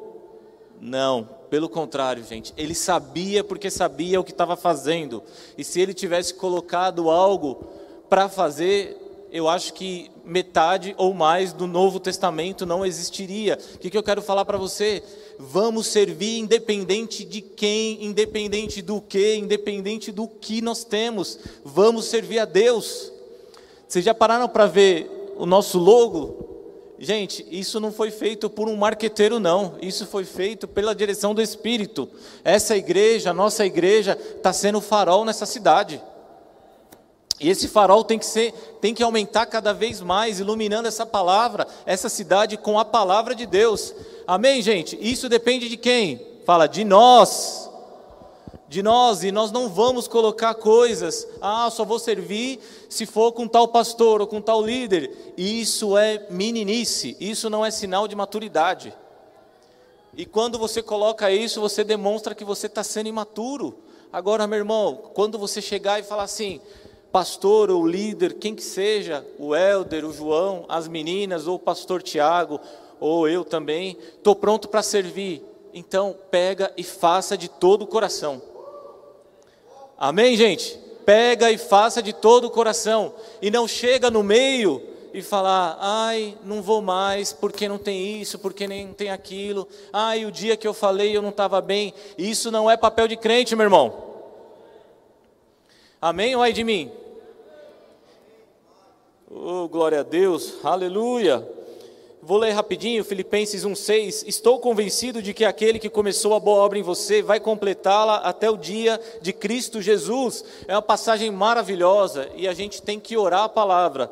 Não, pelo contrário, gente. Ele sabia porque sabia o que estava fazendo. E se ele tivesse colocado algo para fazer, eu acho que metade ou mais do Novo Testamento não existiria. O que, que eu quero falar para você? Vamos servir independente de quem, independente do que, independente do que nós temos. Vamos servir a Deus. Vocês já pararam para ver o nosso logo? Gente, isso não foi feito por um marqueteiro, não. Isso foi feito pela direção do Espírito. Essa igreja, nossa igreja, está sendo farol nessa cidade. E esse farol tem que ser, tem que aumentar cada vez mais, iluminando essa palavra, essa cidade com a palavra de Deus. Amém, gente? Isso depende de quem? Fala, de nós. De nós, e nós não vamos colocar coisas, ah, só vou servir se for com tal pastor ou com tal líder. Isso é meninice, isso não é sinal de maturidade. E quando você coloca isso, você demonstra que você está sendo imaturo. Agora, meu irmão, quando você chegar e falar assim, pastor ou líder, quem que seja, o Elder, o João, as meninas, ou o pastor Tiago, ou eu também, estou pronto para servir. Então, pega e faça de todo o coração. Amém, gente? Pega e faça de todo o coração. E não chega no meio e falar, ai, não vou mais, porque não tem isso, porque nem tem aquilo. Ai, o dia que eu falei eu não estava bem. Isso não é papel de crente, meu irmão. Amém ou ai de mim? Oh, glória a Deus, aleluia. Vou ler rapidinho, Filipenses 1,6. Estou convencido de que aquele que começou a boa obra em você vai completá-la até o dia de Cristo Jesus. É uma passagem maravilhosa e a gente tem que orar a palavra.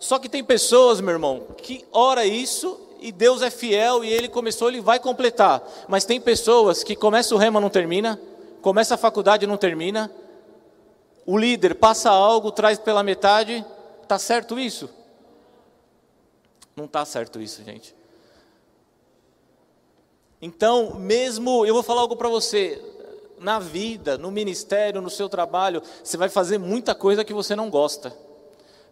Só que tem pessoas, meu irmão, que ora isso e Deus é fiel e ele começou, ele vai completar. Mas tem pessoas que começa o rema não termina, começa a faculdade não termina. O líder passa algo, traz pela metade, Está certo isso? Não está certo isso, gente. Então, mesmo, eu vou falar algo para você, na vida, no ministério, no seu trabalho, você vai fazer muita coisa que você não gosta.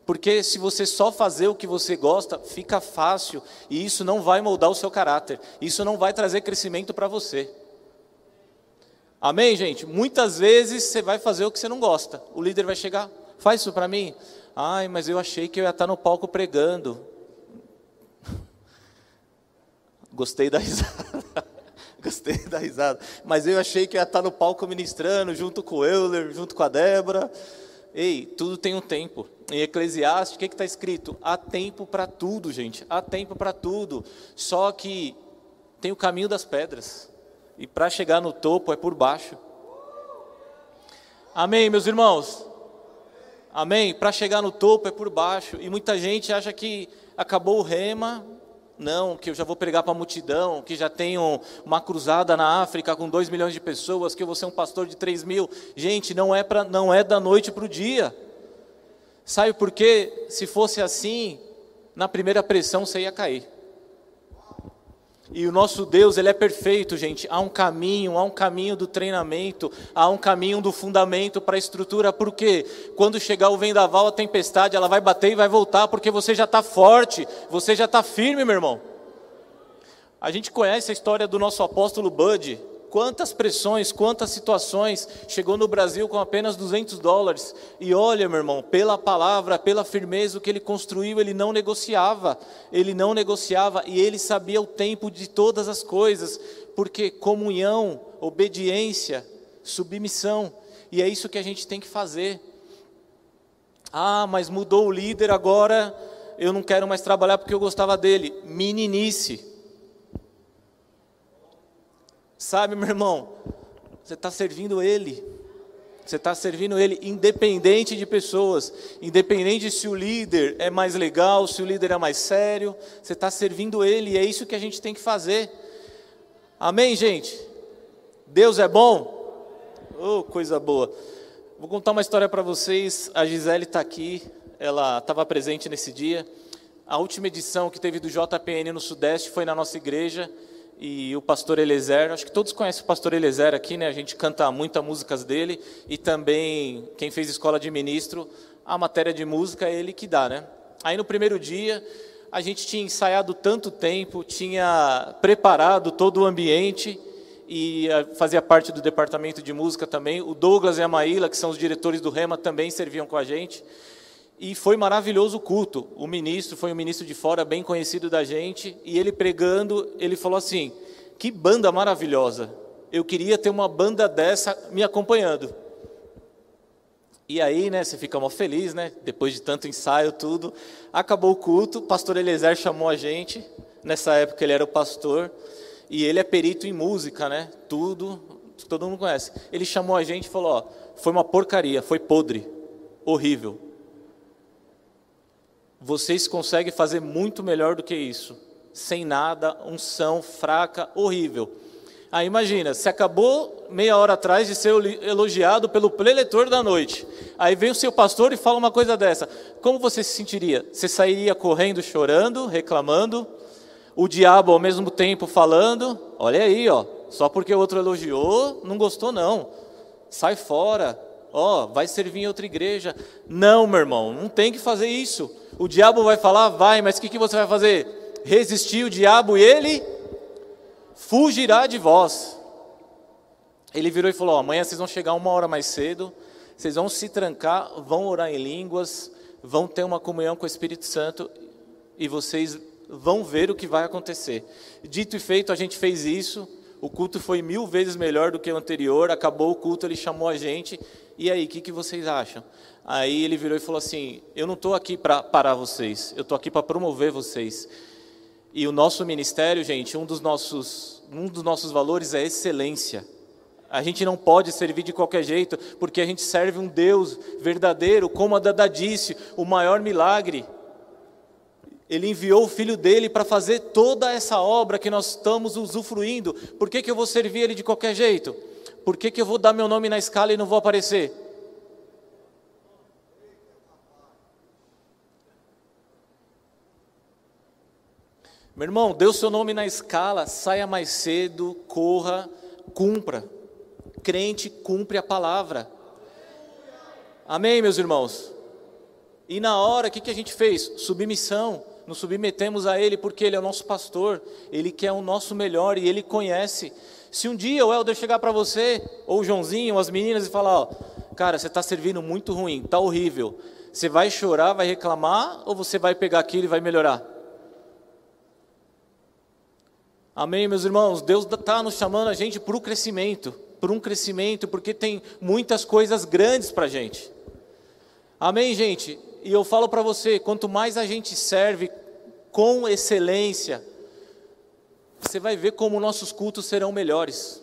Porque se você só fazer o que você gosta, fica fácil e isso não vai moldar o seu caráter. Isso não vai trazer crescimento para você. Amém, gente? Muitas vezes você vai fazer o que você não gosta. O líder vai chegar, faz isso para mim. Ai, mas eu achei que eu ia estar no palco pregando. Gostei da risada. <laughs> Gostei da risada. Mas eu achei que ia estar no palco ministrando, junto com o Euler, junto com a Débora. Ei, tudo tem um tempo. Em Eclesiastes, o que está escrito? Há tempo para tudo, gente. Há tempo para tudo. Só que tem o caminho das pedras. E para chegar no topo é por baixo. Amém, meus irmãos? Amém? Para chegar no topo é por baixo. E muita gente acha que acabou o rema. Não, que eu já vou pregar para a multidão, que já tenho uma cruzada na África com dois milhões de pessoas, que eu vou ser um pastor de três mil. Gente, não é, pra, não é da noite para o dia. Sabe por quê? Se fosse assim, na primeira pressão você ia cair. E o nosso Deus, ele é perfeito, gente. Há um caminho, há um caminho do treinamento, há um caminho do fundamento para a estrutura. Porque quando chegar o vendaval, a tempestade, ela vai bater e vai voltar, porque você já está forte, você já está firme, meu irmão. A gente conhece a história do nosso apóstolo Bud, quantas pressões, quantas situações, chegou no Brasil com apenas 200 dólares. E olha, meu irmão, pela palavra, pela firmeza o que ele construiu, ele não negociava, ele não negociava e ele sabia o tempo de todas as coisas, porque comunhão, obediência, submissão, e é isso que a gente tem que fazer. Ah, mas mudou o líder agora, eu não quero mais trabalhar porque eu gostava dele. Meninice. Sabe, meu irmão, você está servindo Ele. Você está servindo Ele independente de pessoas, independente se o líder é mais legal, se o líder é mais sério, você está servindo Ele e é isso que a gente tem que fazer. Amém, gente? Deus é bom? Oh, coisa boa. Vou contar uma história para vocês. A Gisele está aqui, ela estava presente nesse dia. A última edição que teve do JPN no Sudeste foi na nossa igreja e o pastor Eliezer, acho que todos conhecem o pastor Eliezer aqui, né? A gente canta muitas músicas dele e também quem fez escola de ministro, a matéria de música é ele que dá, né? Aí no primeiro dia, a gente tinha ensaiado tanto tempo, tinha preparado todo o ambiente e eh, fazia parte do departamento de música também. O Douglas e a Maíla, que são os diretores do Rema, também serviam com a gente. E foi maravilhoso o culto. O ministro foi um ministro de fora, bem conhecido da gente, e ele pregando, ele falou assim: "Que banda maravilhosa. Eu queria ter uma banda dessa me acompanhando". E aí, né, você fica mó feliz, né? Depois de tanto ensaio, tudo. Acabou o culto, o pastor Eliezer chamou a gente. Nessa época ele era o pastor, e ele é perito em música, né? Tudo, todo mundo conhece. Ele chamou a gente e falou: ó, foi uma porcaria, foi podre, horrível vocês conseguem fazer muito melhor do que isso. Sem nada, unção fraca, horrível. Aí imagina, você acabou meia hora atrás de ser elogiado pelo preletor da noite. Aí vem o seu pastor e fala uma coisa dessa. Como você se sentiria? Você sairia correndo, chorando, reclamando? O diabo ao mesmo tempo falando: Olha aí, ó, só porque o outro elogiou, não gostou não. Sai fora. Ó, vai servir em outra igreja. Não, meu irmão, não tem que fazer isso. O diabo vai falar, vai, mas o que, que você vai fazer? Resistir o diabo e ele fugirá de vós. Ele virou e falou: amanhã vocês vão chegar uma hora mais cedo, vocês vão se trancar, vão orar em línguas, vão ter uma comunhão com o Espírito Santo e vocês vão ver o que vai acontecer. Dito e feito, a gente fez isso. O culto foi mil vezes melhor do que o anterior. Acabou o culto, ele chamou a gente. E aí, o que, que vocês acham? Aí ele virou e falou assim: Eu não estou aqui para parar vocês, eu estou aqui para promover vocês. E o nosso ministério, gente, um dos nossos, um dos nossos valores é excelência. A gente não pode servir de qualquer jeito, porque a gente serve um Deus verdadeiro, como a Dada disse, o maior milagre. Ele enviou o filho dele para fazer toda essa obra que nós estamos usufruindo. Por que, que eu vou servir ele de qualquer jeito? Por que, que eu vou dar meu nome na escala e não vou aparecer? Meu irmão, dê o seu nome na escala, saia mais cedo, corra, cumpra. Crente cumpre a palavra. Amém, meus irmãos? E na hora, o que, que a gente fez? Submissão. Nos submetemos a Ele porque Ele é o nosso pastor, Ele quer o nosso melhor e Ele conhece. Se um dia o Helder chegar para você, ou o Joãozinho, ou as meninas, e falar: ó, cara, você está servindo muito ruim, está horrível. Você vai chorar, vai reclamar, ou você vai pegar aquilo e vai melhorar? Amém, meus irmãos? Deus está nos chamando a gente para o crescimento, para um crescimento, porque tem muitas coisas grandes para a gente. Amém, gente? E eu falo para você: quanto mais a gente serve com excelência, você vai ver como nossos cultos serão melhores.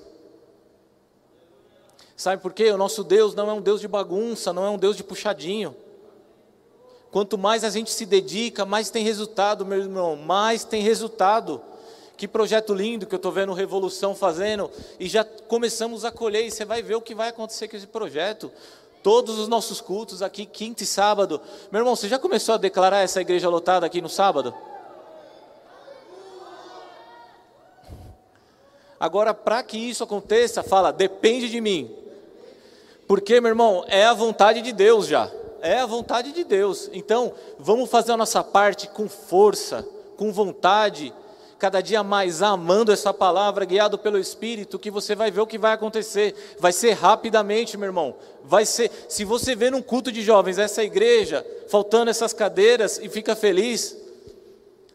Sabe por quê? O nosso Deus não é um Deus de bagunça, não é um Deus de puxadinho. Quanto mais a gente se dedica, mais tem resultado, meu irmão, mais tem resultado. Que projeto lindo que eu estou vendo Revolução fazendo e já começamos a colher e você vai ver o que vai acontecer com esse projeto. Todos os nossos cultos aqui, quinta e sábado. Meu irmão, você já começou a declarar essa igreja lotada aqui no sábado? Agora, para que isso aconteça, fala, depende de mim. Porque, meu irmão, é a vontade de Deus já. É a vontade de Deus. Então, vamos fazer a nossa parte com força, com vontade cada dia mais amando essa palavra, guiado pelo Espírito, que você vai ver o que vai acontecer. Vai ser rapidamente, meu irmão. Vai ser. Se você vê num culto de jovens essa igreja faltando essas cadeiras e fica feliz,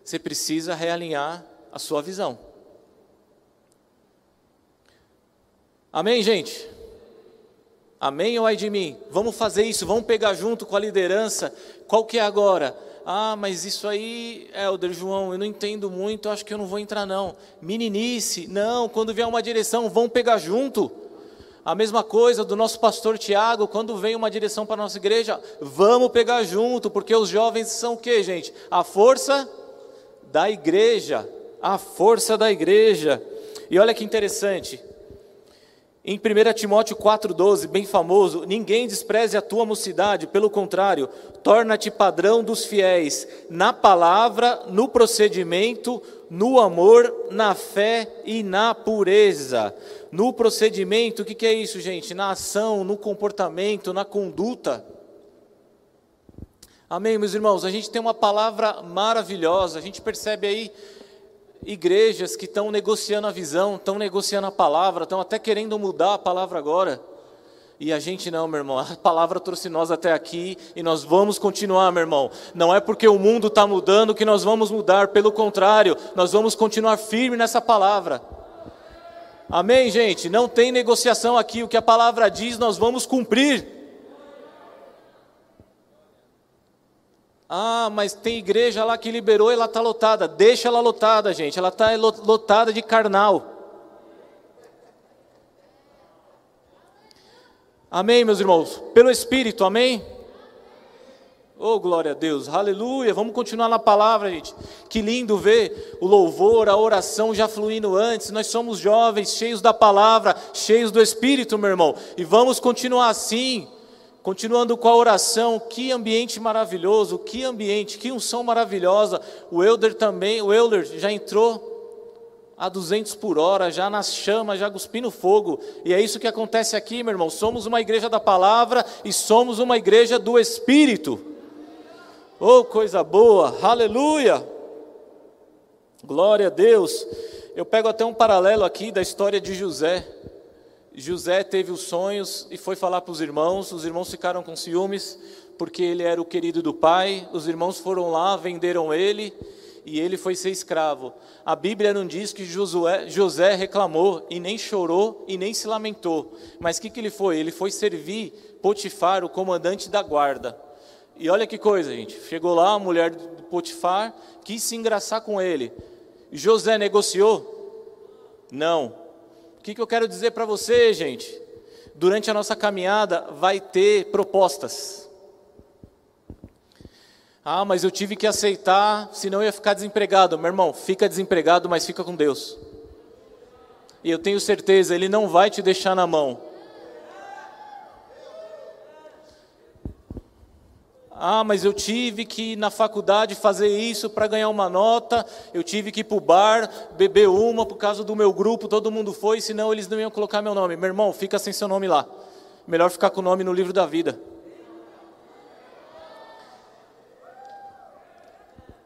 você precisa realinhar a sua visão. Amém, gente? Amém ou ai de mim? Vamos fazer isso, vamos pegar junto com a liderança. Qual que é agora? ah, mas isso aí, Helder, João, eu não entendo muito, acho que eu não vou entrar não. Meninice, não, quando vier uma direção, vão pegar junto. A mesma coisa do nosso pastor Tiago, quando vem uma direção para a nossa igreja, vamos pegar junto, porque os jovens são o que, gente? A força da igreja, a força da igreja. E olha que interessante, em 1 Timóteo 4,12, bem famoso, ninguém despreze a tua mocidade, pelo contrário, torna-te padrão dos fiéis, na palavra, no procedimento, no amor, na fé e na pureza. No procedimento, o que, que é isso, gente? Na ação, no comportamento, na conduta. Amém, meus irmãos? A gente tem uma palavra maravilhosa, a gente percebe aí igrejas que estão negociando a visão, estão negociando a palavra, estão até querendo mudar a palavra agora. E a gente não, meu irmão, <laughs> a palavra trouxe nós até aqui e nós vamos continuar, meu irmão. Não é porque o mundo está mudando que nós vamos mudar, pelo contrário, nós vamos continuar firme nessa palavra. Amém, gente? Não tem negociação aqui, o que a palavra diz, nós vamos cumprir. Ah, mas tem igreja lá que liberou e ela está lotada. Deixa ela lotada, gente. Ela está lotada de carnal. Amém, meus irmãos? Pelo Espírito, amém? Oh, glória a Deus, aleluia. Vamos continuar na palavra, gente. Que lindo ver o louvor, a oração já fluindo antes. Nós somos jovens, cheios da palavra, cheios do Espírito, meu irmão. E vamos continuar assim. Continuando com a oração, que ambiente maravilhoso, que ambiente, que unção maravilhosa. O Elder também, o Elder já entrou a 200 por hora, já nas chamas, já cuspindo fogo. E é isso que acontece aqui, meu irmão. Somos uma igreja da palavra e somos uma igreja do Espírito. Oh, coisa boa, aleluia! Glória a Deus. Eu pego até um paralelo aqui da história de José. José teve os sonhos e foi falar para os irmãos. Os irmãos ficaram com ciúmes porque ele era o querido do pai. Os irmãos foram lá, venderam ele e ele foi ser escravo. A Bíblia não diz que Josué, José reclamou e nem chorou e nem se lamentou. Mas o que, que ele foi? Ele foi servir Potifar, o comandante da guarda. E olha que coisa, gente. Chegou lá a mulher de Potifar, quis se engraçar com ele. José negociou? Não. O que, que eu quero dizer para você, gente? Durante a nossa caminhada vai ter propostas. Ah, mas eu tive que aceitar, senão eu ia ficar desempregado. Meu irmão, fica desempregado, mas fica com Deus. E eu tenho certeza, Ele não vai te deixar na mão. Ah, mas eu tive que ir na faculdade fazer isso para ganhar uma nota, eu tive que ir para o bar, beber uma por causa do meu grupo, todo mundo foi, senão eles não iam colocar meu nome. Meu irmão, fica sem seu nome lá. Melhor ficar com o nome no livro da vida.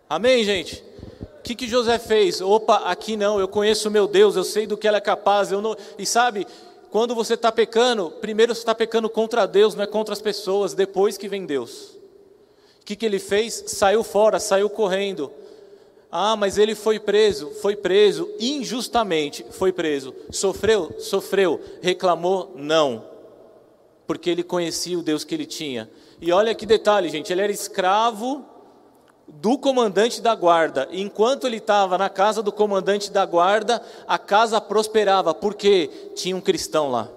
Amém, gente? O que, que José fez? Opa, aqui não, eu conheço o meu Deus, eu sei do que ela é capaz. Eu não... E sabe, quando você está pecando, primeiro você está pecando contra Deus, não é contra as pessoas, depois que vem Deus que, que ele fez? Saiu fora, saiu correndo. Ah, mas ele foi preso, foi preso, injustamente foi preso. Sofreu? Sofreu. Reclamou? Não. Porque ele conhecia o Deus que ele tinha. E olha que detalhe, gente: ele era escravo do comandante da guarda. Enquanto ele estava na casa do comandante da guarda, a casa prosperava, porque tinha um cristão lá.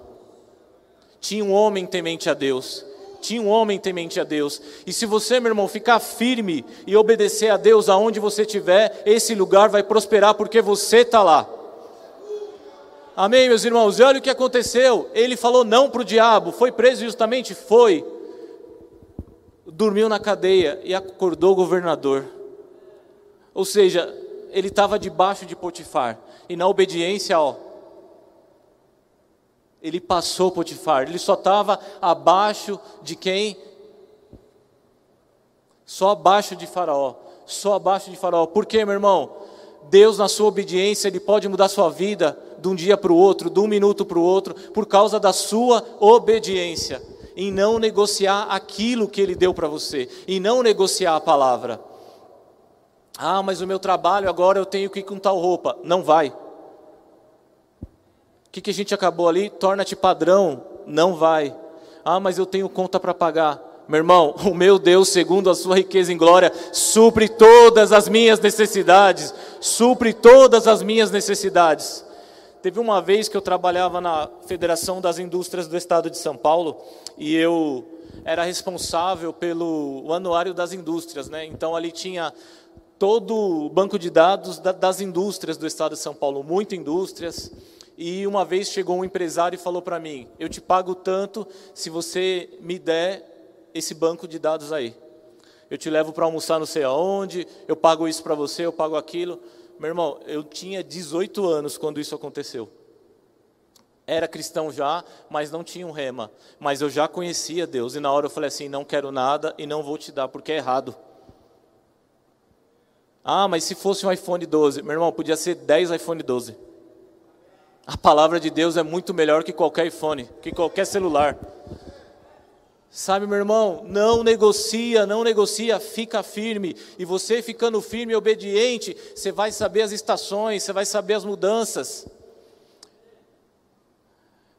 Tinha um homem temente a Deus. Tinha um homem temente a Deus. E se você, meu irmão, ficar firme e obedecer a Deus aonde você estiver, esse lugar vai prosperar porque você está lá. Amém, meus irmãos? E olha o que aconteceu. Ele falou não para o diabo. Foi preso justamente? Foi. Dormiu na cadeia e acordou o governador. Ou seja, ele estava debaixo de Potifar. E na obediência, ó, ele passou Potifar, ele só estava abaixo de quem? Só abaixo de Faraó, só abaixo de Faraó. Por quê, meu irmão? Deus, na sua obediência, Ele pode mudar sua vida de um dia para o outro, de um minuto para o outro, por causa da sua obediência, em não negociar aquilo que Ele deu para você, em não negociar a palavra. Ah, mas o meu trabalho agora eu tenho que ir com tal roupa. Não vai. O que, que a gente acabou ali? Torna-te padrão. Não vai. Ah, mas eu tenho conta para pagar. Meu irmão, <laughs> o meu Deus, segundo a sua riqueza em glória, supre todas as minhas necessidades. Supre todas as minhas necessidades. Teve uma vez que eu trabalhava na Federação das Indústrias do Estado de São Paulo e eu era responsável pelo anuário das indústrias, né? Então ali tinha todo o banco de dados das indústrias do Estado de São Paulo, muitas indústrias. E uma vez chegou um empresário e falou para mim: Eu te pago tanto se você me der esse banco de dados aí. Eu te levo para almoçar não sei aonde, eu pago isso para você, eu pago aquilo. Meu irmão, eu tinha 18 anos quando isso aconteceu. Era cristão já, mas não tinha um rema. Mas eu já conhecia Deus. E na hora eu falei assim: não quero nada e não vou te dar, porque é errado. Ah, mas se fosse um iPhone 12, meu irmão, podia ser 10 iPhone 12. A palavra de Deus é muito melhor que qualquer iPhone, que qualquer celular. Sabe, meu irmão, não negocia, não negocia, fica firme. E você ficando firme e obediente, você vai saber as estações, você vai saber as mudanças.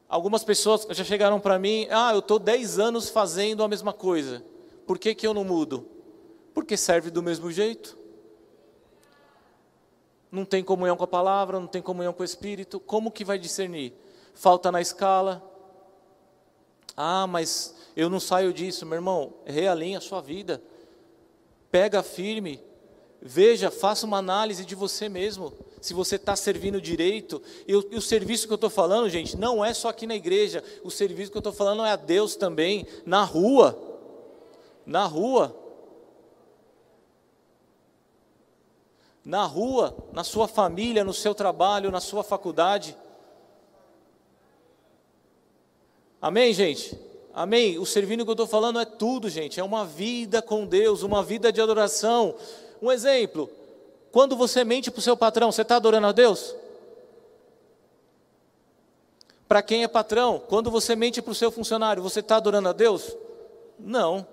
Algumas pessoas já chegaram para mim, ah, eu estou 10 anos fazendo a mesma coisa. Por que, que eu não mudo? Porque serve do mesmo jeito não tem comunhão com a palavra, não tem comunhão com o Espírito, como que vai discernir? Falta na escala. Ah, mas eu não saio disso, meu irmão. Realinha a sua vida. Pega firme. Veja, faça uma análise de você mesmo. Se você está servindo direito. E o, e o serviço que eu estou falando, gente, não é só aqui na igreja. O serviço que eu estou falando é a Deus também, na rua. Na rua. Na rua, na sua família, no seu trabalho, na sua faculdade. Amém, gente? Amém? O servindo que eu estou falando é tudo, gente. É uma vida com Deus, uma vida de adoração. Um exemplo: quando você mente para o seu patrão, você está adorando a Deus? Para quem é patrão, quando você mente para o seu funcionário, você está adorando a Deus? Não.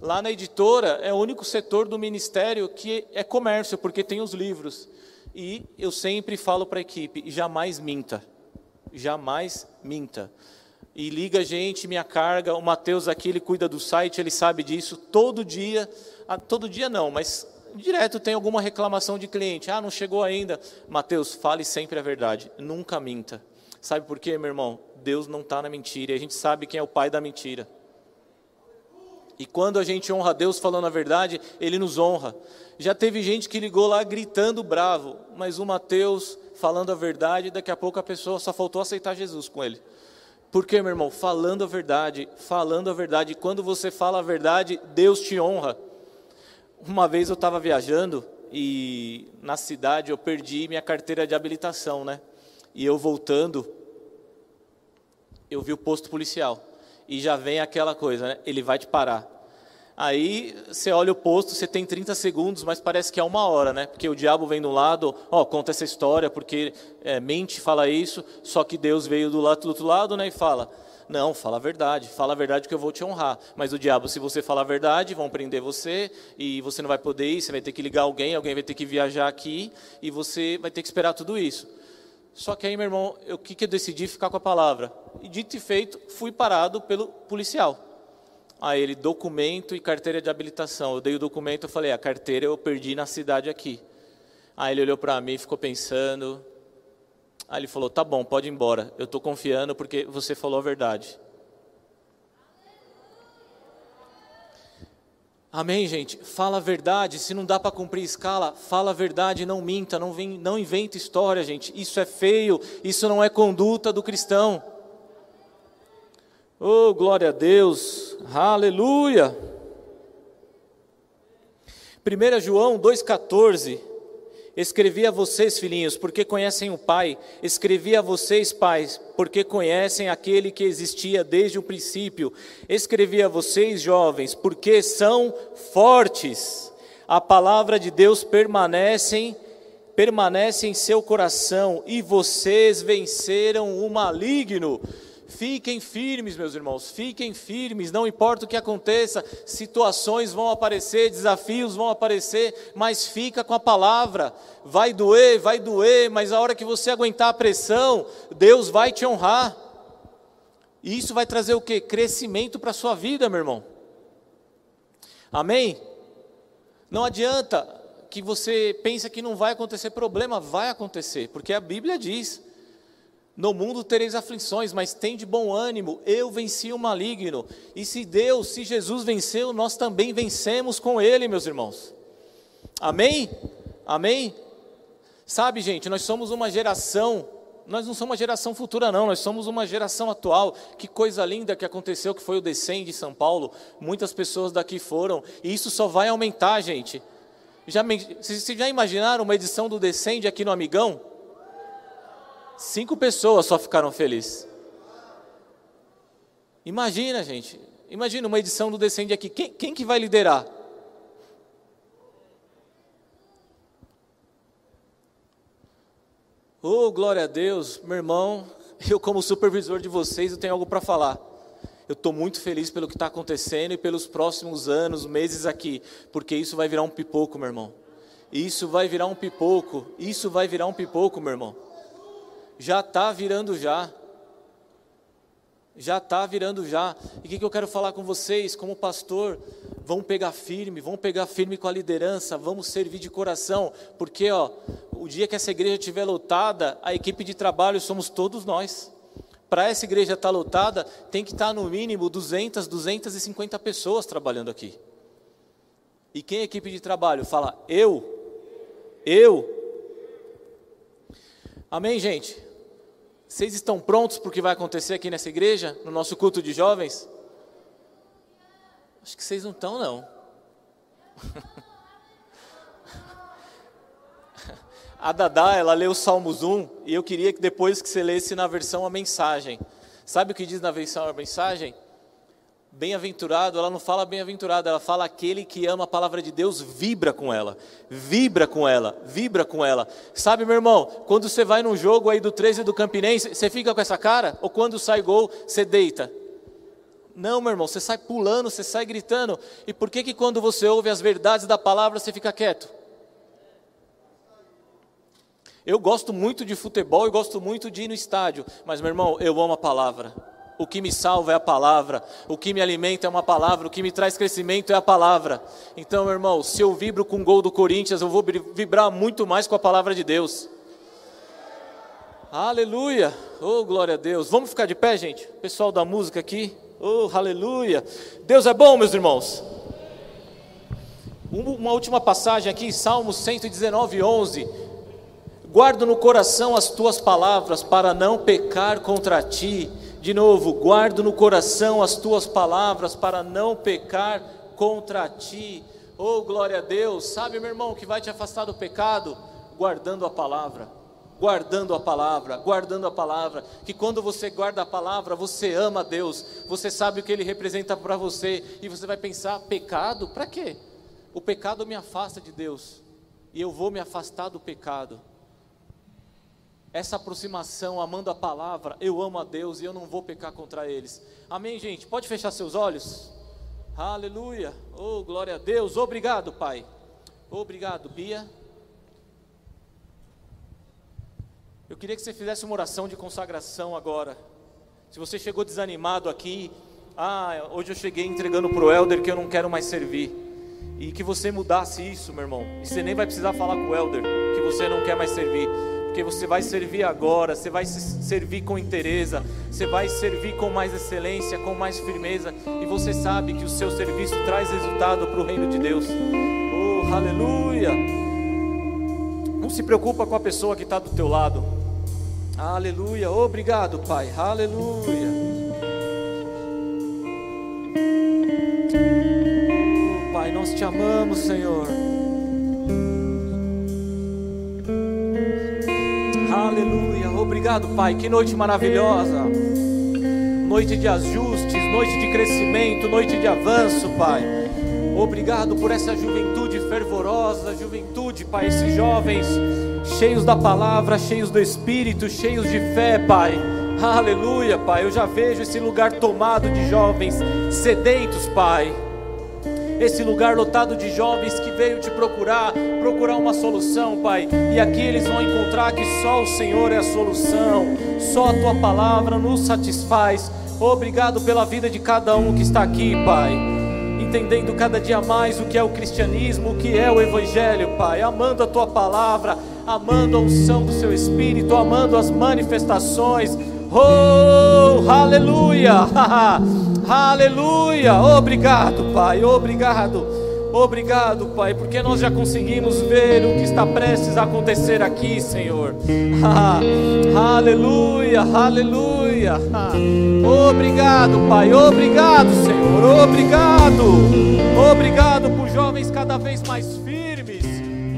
Lá na editora é o único setor do ministério que é comércio, porque tem os livros. E eu sempre falo para a equipe: jamais minta. Jamais minta. E liga a gente, minha carga. O Matheus aqui, ele cuida do site, ele sabe disso. Todo dia, ah, todo dia não, mas direto tem alguma reclamação de cliente. Ah, não chegou ainda. Mateus, fale sempre a verdade. Nunca minta. Sabe por quê, meu irmão? Deus não está na mentira. E a gente sabe quem é o pai da mentira. E quando a gente honra Deus falando a verdade, Ele nos honra. Já teve gente que ligou lá gritando bravo, mas o Mateus falando a verdade, daqui a pouco a pessoa só faltou aceitar Jesus com ele. Por quê, meu irmão? Falando a verdade, falando a verdade. Quando você fala a verdade, Deus te honra. Uma vez eu estava viajando e na cidade eu perdi minha carteira de habilitação, né? E eu voltando, eu vi o posto policial e já vem aquela coisa, né? Ele vai te parar. Aí você olha o posto, você tem 30 segundos, mas parece que é uma hora, né? Porque o diabo vem do lado, ó, conta essa história, porque é, mente, fala isso, só que Deus veio do, lado, do outro lado, né? E fala, não, fala a verdade, fala a verdade que eu vou te honrar. Mas o diabo, se você falar a verdade, vão prender você e você não vai poder ir, você vai ter que ligar alguém, alguém vai ter que viajar aqui e você vai ter que esperar tudo isso. Só que aí, meu irmão, o que, que eu decidi ficar com a palavra? E dito e feito, fui parado pelo policial. Aí ele, documento e carteira de habilitação. Eu dei o documento, eu falei, a carteira eu perdi na cidade aqui. Aí ele olhou para mim, ficou pensando. Aí ele falou, tá bom, pode ir embora. Eu estou confiando porque você falou a verdade. Amém, gente? Fala a verdade. Se não dá para cumprir escala, fala a verdade, não minta, não, vem, não inventa história, gente. Isso é feio, isso não é conduta do cristão. Oh, glória a Deus, aleluia. 1 João 2,14 Escrevi a vocês, filhinhos, porque conhecem o Pai. Escrevi a vocês, pais, porque conhecem aquele que existia desde o princípio. Escrevi a vocês, jovens, porque são fortes. A palavra de Deus permanece, permanece em seu coração e vocês venceram o maligno. Fiquem firmes, meus irmãos, fiquem firmes, não importa o que aconteça, situações vão aparecer, desafios vão aparecer, mas fica com a palavra. Vai doer, vai doer, mas a hora que você aguentar a pressão, Deus vai te honrar. E isso vai trazer o que? Crescimento para a sua vida, meu irmão. Amém? Não adianta que você pense que não vai acontecer problema, vai acontecer, porque a Bíblia diz. No mundo tereis aflições, mas tem de bom ânimo, eu venci o maligno. E se Deus, se Jesus venceu, nós também vencemos com Ele, meus irmãos. Amém? Amém? Sabe, gente, nós somos uma geração, nós não somos uma geração futura, não, nós somos uma geração atual. Que coisa linda que aconteceu, que foi o Descende de São Paulo. Muitas pessoas daqui foram, e isso só vai aumentar, gente. Já, vocês já imaginaram uma edição do Descende aqui no Amigão? Cinco pessoas só ficaram felizes. Imagina, gente. Imagina uma edição do Descende aqui. Quem, quem que vai liderar? Oh, glória a Deus, meu irmão. Eu, como supervisor de vocês, eu tenho algo para falar. Eu estou muito feliz pelo que está acontecendo e pelos próximos anos, meses aqui, porque isso vai virar um pipoco, meu irmão. Isso vai virar um pipoco. Isso vai virar um pipoco, meu irmão já está virando já. Já está virando já. E o que, que eu quero falar com vocês, como pastor? Vamos pegar firme, vamos pegar firme com a liderança, vamos servir de coração, porque ó, o dia que essa igreja estiver lotada, a equipe de trabalho somos todos nós. Para essa igreja estar tá lotada, tem que estar tá no mínimo 200, 250 pessoas trabalhando aqui. E quem é equipe de trabalho? Fala, eu, eu. Amém, gente? Vocês estão prontos para o que vai acontecer aqui nessa igreja, no nosso culto de jovens? Acho que vocês não estão, não. <laughs> A Dadá, ela leu o Salmos 1 e eu queria que depois que você lesse na versão a mensagem. Sabe o que diz na versão a mensagem? Bem-aventurado, ela não fala bem-aventurado, ela fala aquele que ama a palavra de Deus, vibra com ela, vibra com ela, vibra com ela. Sabe, meu irmão, quando você vai num jogo aí do 13 do Campinense, você fica com essa cara? Ou quando sai gol, você deita? Não, meu irmão, você sai pulando, você sai gritando. E por que que quando você ouve as verdades da palavra, você fica quieto? Eu gosto muito de futebol e gosto muito de ir no estádio, mas, meu irmão, eu amo a palavra. O que me salva é a palavra, o que me alimenta é uma palavra, o que me traz crescimento é a palavra. Então, meu irmão, se eu vibro com o gol do Corinthians, eu vou vibrar muito mais com a palavra de Deus. Aleluia! Oh, glória a Deus. Vamos ficar de pé, gente? Pessoal da música aqui. Oh, aleluia! Deus é bom, meus irmãos. Uma última passagem aqui, Salmos 119, 11. Guardo no coração as tuas palavras para não pecar contra ti de novo, guardo no coração as tuas palavras para não pecar contra ti. Oh, glória a Deus. Sabe, meu irmão, que vai te afastar do pecado? Guardando a palavra. Guardando a palavra, guardando a palavra, que quando você guarda a palavra, você ama Deus, você sabe o que Ele representa para você, e você vai pensar: pecado? Para quê? O pecado me afasta de Deus, e eu vou me afastar do pecado essa aproximação, amando a palavra, eu amo a Deus e eu não vou pecar contra eles. Amém, gente? Pode fechar seus olhos? Aleluia! Oh, glória a Deus! Obrigado, Pai. Obrigado, Bia. Eu queria que você fizesse uma oração de consagração agora. Se você chegou desanimado aqui, ah, hoje eu cheguei entregando para o Helder que eu não quero mais servir. E que você mudasse isso, meu irmão. E você nem vai precisar falar com o Helder que você não quer mais servir porque você vai servir agora, você vai servir com interesse, você vai servir com mais excelência, com mais firmeza, e você sabe que o seu serviço traz resultado para o reino de Deus. Oh, aleluia! Não se preocupa com a pessoa que está do teu lado. Aleluia! Obrigado, Pai. Aleluia! Oh, Pai, nós te amamos, Senhor. Obrigado, Pai. Que noite maravilhosa. Noite de ajustes, noite de crescimento, noite de avanço, Pai. Obrigado por essa juventude fervorosa, juventude, Pai, esses jovens cheios da palavra, cheios do Espírito, cheios de fé, Pai. Aleluia, Pai. Eu já vejo esse lugar tomado de jovens sedentos, Pai esse lugar lotado de jovens que veio te procurar, procurar uma solução, Pai. E aqui eles vão encontrar que só o Senhor é a solução, só a tua palavra nos satisfaz. Obrigado pela vida de cada um que está aqui, Pai. Entendendo cada dia mais o que é o cristianismo, o que é o evangelho, Pai. Amando a tua palavra, amando a unção do seu espírito, amando as manifestações. Oh, aleluia! <laughs> Aleluia! Obrigado, Pai. Obrigado. Obrigado, Pai, porque nós já conseguimos ver o que está prestes a acontecer aqui, Senhor. <laughs> aleluia, aleluia. obrigado, Pai. Obrigado, Senhor. Obrigado. Obrigado por jovens cada vez mais firmes,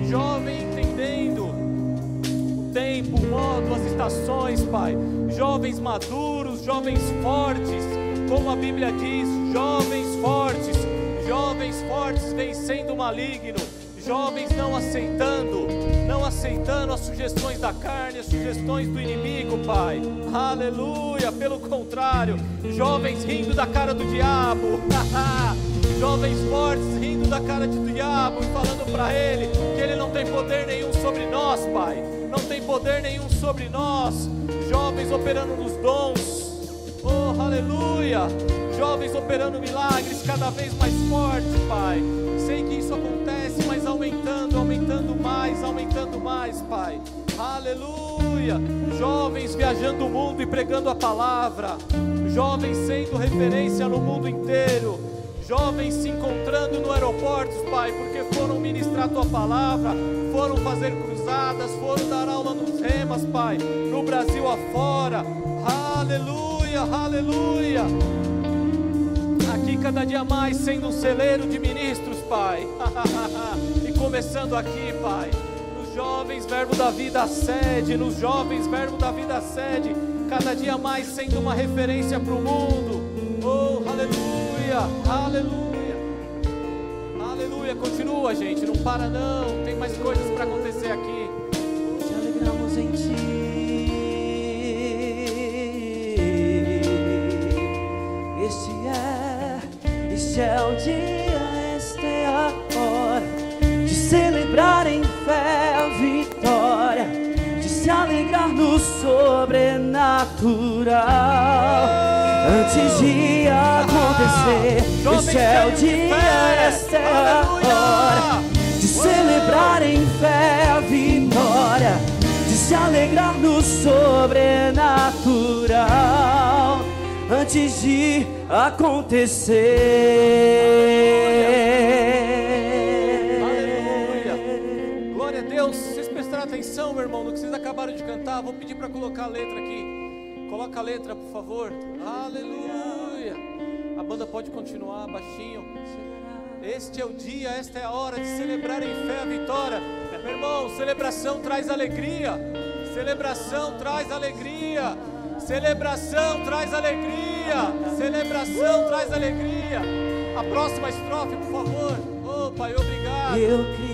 jovens entendendo o tempo, o modo, as estações, Pai. Jovens maduros, jovens fortes como a Bíblia diz, jovens fortes, jovens fortes vencendo o maligno, jovens não aceitando, não aceitando as sugestões da carne, as sugestões do inimigo, Pai. Aleluia, pelo contrário, jovens rindo da cara do diabo. <laughs> jovens fortes rindo da cara do diabo e falando para ele que ele não tem poder nenhum sobre nós, Pai. Não tem poder nenhum sobre nós. Jovens operando nos dons, Oh, aleluia! Jovens operando milagres cada vez mais forte, Pai. Sei que isso acontece, mas aumentando, aumentando mais, aumentando mais, Pai. Aleluia! Jovens viajando o mundo e pregando a palavra. Jovens sendo referência no mundo inteiro. Jovens se encontrando no aeroporto, Pai, porque foram ministrar a tua palavra, foram fazer cruzadas, foram dar aula nos remas, Pai, no Brasil afora. Aleluia! aleluia, aleluia. Cada dia mais sendo um celeiro de ministros, Pai. <laughs> e começando aqui, Pai, nos jovens Verbo da Vida sede, nos jovens Verbo da Vida sede, cada dia mais sendo uma referência para o mundo. Oh, aleluia, aleluia. Aleluia, continua, gente, não para não. Tem mais coisas para acontecer aqui. Te alegramos em ti. Este é o dia, esta é a hora de celebrar em fé a vitória, de se alegrar no sobrenatural. Antes de acontecer, este é o dia, esta é a hora de celebrar em fé a vitória, de se alegrar no sobrenatural. Antes de acontecer. Aleluia. Glória a Deus. Vocês prestaram atenção, meu irmão, no que vocês acabaram de cantar. Vou pedir para colocar a letra aqui. Coloca a letra, por favor. Aleluia. A banda pode continuar baixinho. Este é o dia, esta é a hora de celebrar em fé a vitória. Meu irmão, celebração traz alegria. Celebração traz alegria. Celebração traz alegria. Celebração traz alegria. A próxima estrofe, por favor. Oh, Pai, obrigado.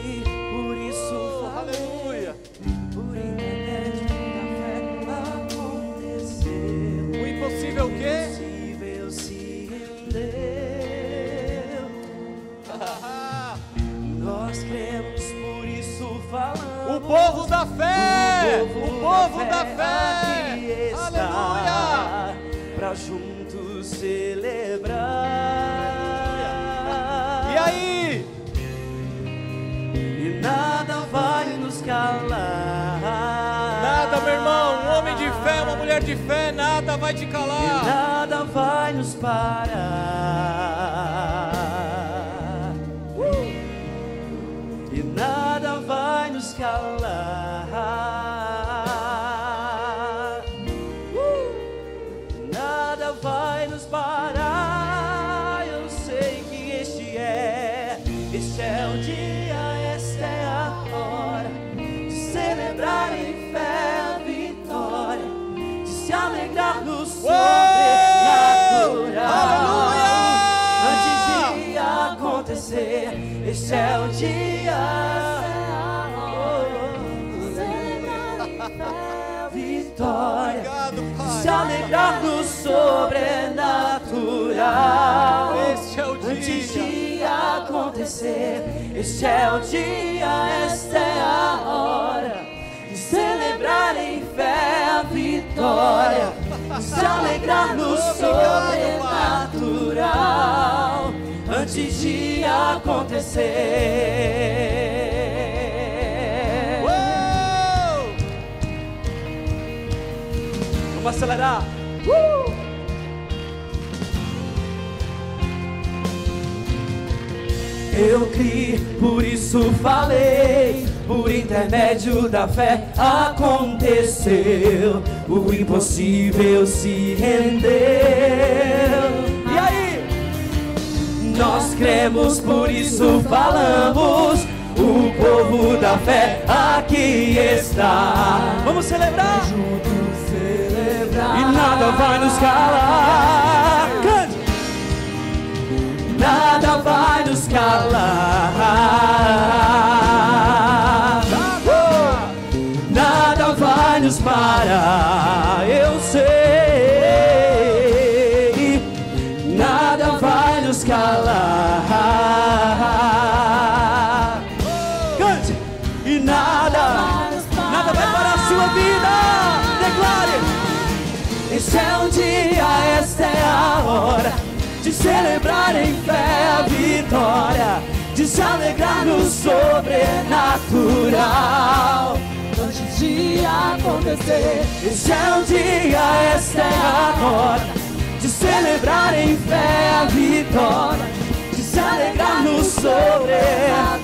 O povo da fé, o povo, da, fé, da fé, aleluia, para juntos celebrar. E aí? E nada vai nos calar. Nada, meu irmão, um homem de fé, uma mulher de fé, nada vai te calar. E nada vai nos parar. Vai nos No sobrenatural. Este é o Antes dia. de acontecer, este é o dia, esta é a hora de celebrar em fé a vitória, de se alegrar no sobrenatural. Antes de acontecer. Vamos acelerar. Eu criei, por isso falei. Por intermédio da fé aconteceu. O impossível se rendeu. E aí? Nós cremos, por isso falamos. O povo da fé aqui está. Vamos celebrar. E nada vai nos calar. Nada vai nos calar. Nada vai nos parar. Eu sei. Nada vai nos calar. Cante. E nada, nada vai parar a sua vida. Declare. Este é o dia, esta é a hora celebrar em fé a vitória, de se alegrar no sobrenatural. Antes de acontecer, este é o dia, esta é a hora de celebrar em fé a vitória, de se alegrar no sobrenatural.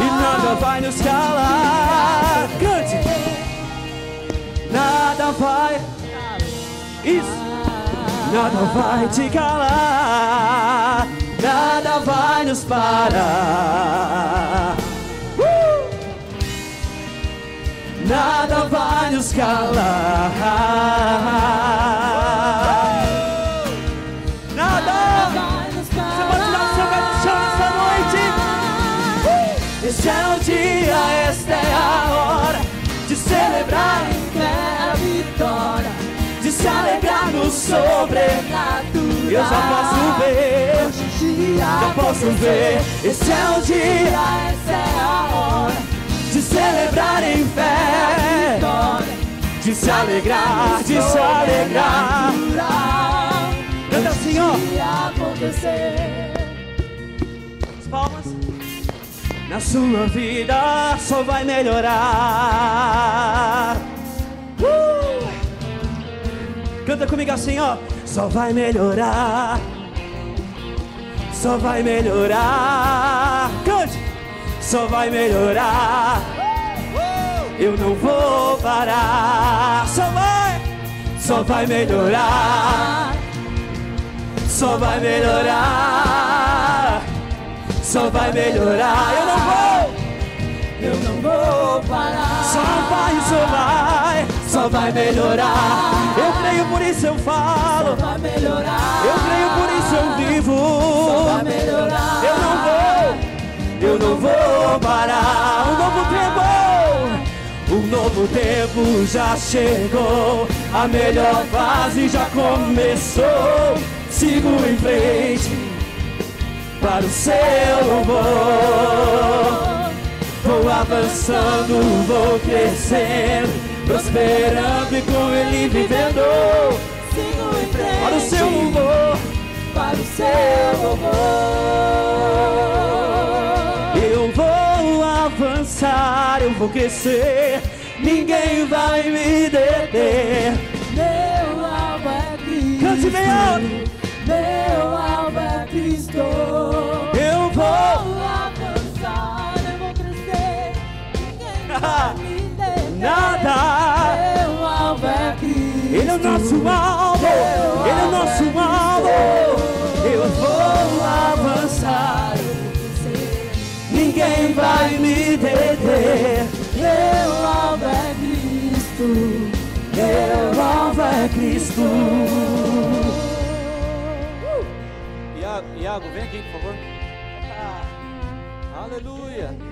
E nada vai nos calar. Cante. Nada vai. Isso. Nada vai te calar. Nada vai nos parar. Uh! Nada vai nos calar. Nada. Você pode tirar o seu pé do chão essa noite. Este é o no sobrenatural. Eu já posso ver, já posso ver. Este é o dia, esta é a hora de celebrar em fé, de se alegrar, de se alegrar. Canta assim, ó. As palmas. Na sua vida só vai melhorar. Uh! Canta comigo assim, ó. Só vai melhorar. Só vai melhorar. Cante. Só vai melhorar. Eu não vou parar. Só vai. Só vai melhorar. Só vai melhorar. Só vai melhorar. Eu não vou. Eu não vou parar. Só vai, só vai. Só vai melhorar. Eu creio, por isso eu falo. vai melhorar. Eu creio, por isso eu vivo. vai melhorar. Eu não vou. Eu não vou parar. Um novo tempo. Um novo tempo já chegou. A melhor fase já começou. Sigo em frente para o seu louvor. Vou avançando, vou crescendo, prosperando e com ele vivendo. Sigo em frente Para o seu louvor, para o seu louvor. eu vou avançar, eu vou crescer. Ninguém vai me deter. Meu Senhor. Meu alvo é Cristo. Eu Vou vou. avançar, eu vou crescer. Ninguém vai <laughs> me deter. Nada. Meu alvo é Cristo. Ele é o nosso alvo. Ele é o nosso alvo. Eu vou avançar. Ninguém vai me deter. Meu alvo é Cristo. Meu alvo é Cristo. Iago, Iago, vem aqui, por favor. Aleluia.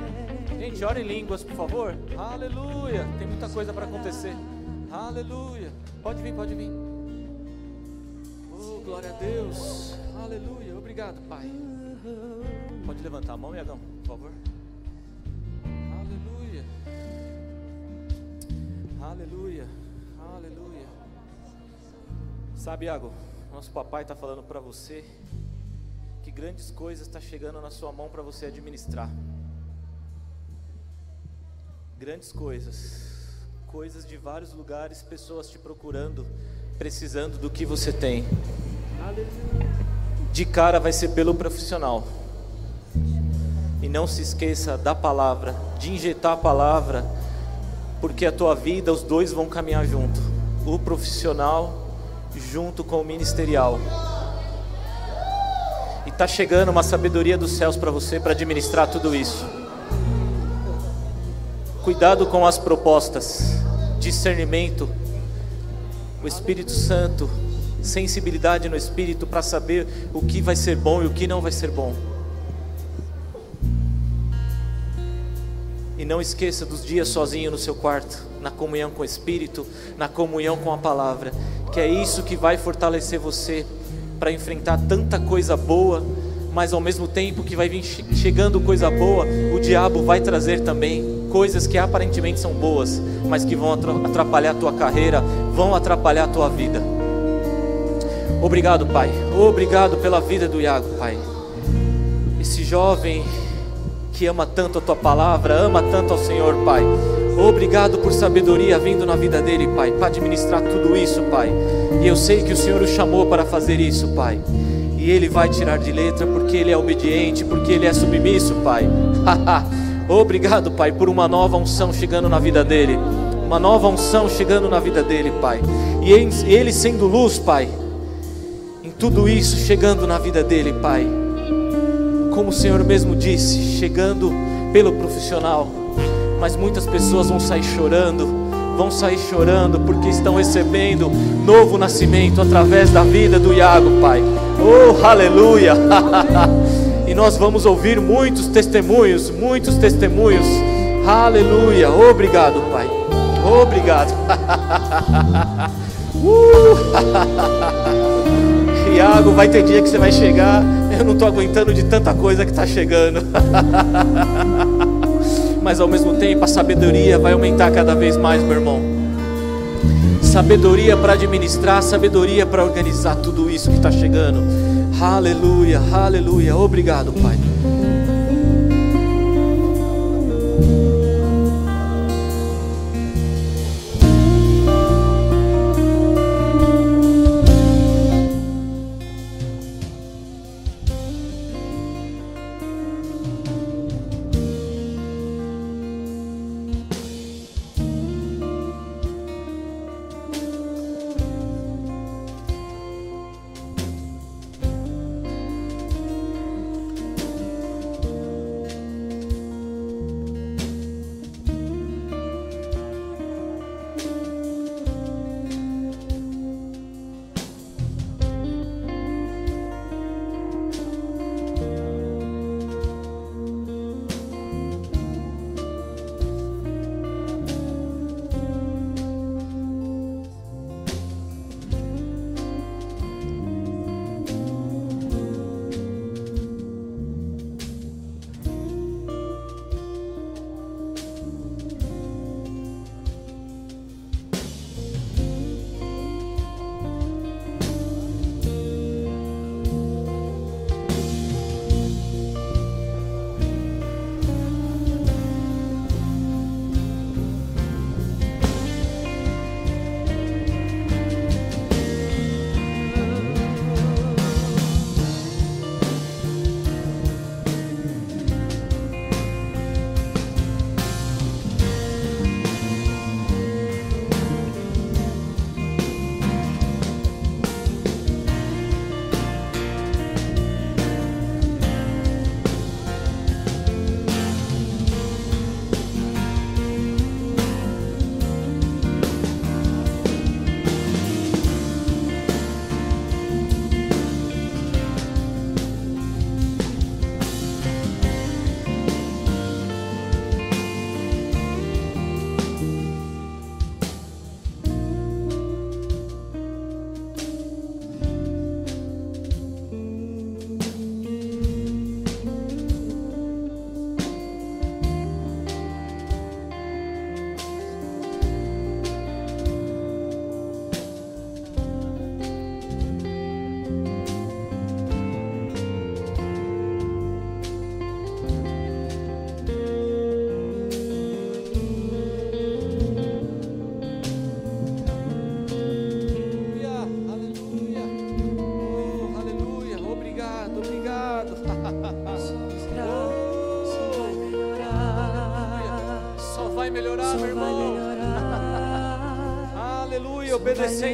Gente, ora em línguas, por favor. Aleluia. Tem muita coisa para acontecer. Aleluia. Pode vir, pode vir. Oh, glória a Deus. Aleluia. Obrigado, Pai. Pode levantar a mão, Iagão, por favor. Aleluia. Aleluia. Aleluia. Sabe, Iago, nosso papai está falando para você que grandes coisas estão chegando na sua mão para você administrar. Grandes coisas, coisas de vários lugares, pessoas te procurando, precisando do que você tem. De cara vai ser pelo profissional. E não se esqueça da palavra, de injetar a palavra, porque a tua vida, os dois vão caminhar junto. O profissional junto com o ministerial. E está chegando uma sabedoria dos céus para você para administrar tudo isso. Cuidado com as propostas, discernimento, o Espírito Santo, sensibilidade no Espírito para saber o que vai ser bom e o que não vai ser bom. E não esqueça dos dias sozinho no seu quarto, na comunhão com o Espírito, na comunhão com a palavra, que é isso que vai fortalecer você para enfrentar tanta coisa boa, mas ao mesmo tempo que vai vir che- chegando coisa boa, o diabo vai trazer também coisas que aparentemente são boas, mas que vão atra- atrapalhar a tua carreira, vão atrapalhar a tua vida. Obrigado, Pai. Obrigado pela vida do Iago, Pai. Esse jovem que ama tanto a tua palavra, ama tanto ao Senhor, Pai. Obrigado por sabedoria vindo na vida dele, Pai, para administrar tudo isso, Pai. E eu sei que o Senhor o chamou para fazer isso, Pai. E ele vai tirar de letra porque ele é obediente, porque ele é submisso, Pai. <laughs> Obrigado, Pai, por uma nova unção chegando na vida dele. Uma nova unção chegando na vida dele, Pai. E ele sendo luz, Pai. Em tudo isso chegando na vida dele, Pai como o Senhor mesmo disse, chegando pelo profissional, mas muitas pessoas vão sair chorando, vão sair chorando porque estão recebendo novo nascimento através da vida do Iago, Pai. Oh, aleluia! <laughs> nós vamos ouvir muitos testemunhos, muitos testemunhos. Aleluia! Obrigado, Pai. Obrigado. <laughs> Uh! <laughs> Iago, vai ter dia que você vai chegar. Eu não estou aguentando de tanta coisa que está chegando. <laughs> Mas ao mesmo tempo, a sabedoria vai aumentar cada vez mais, meu irmão. Sabedoria para administrar, sabedoria para organizar tudo isso que está chegando. Aleluia, aleluia. Obrigado, Pai.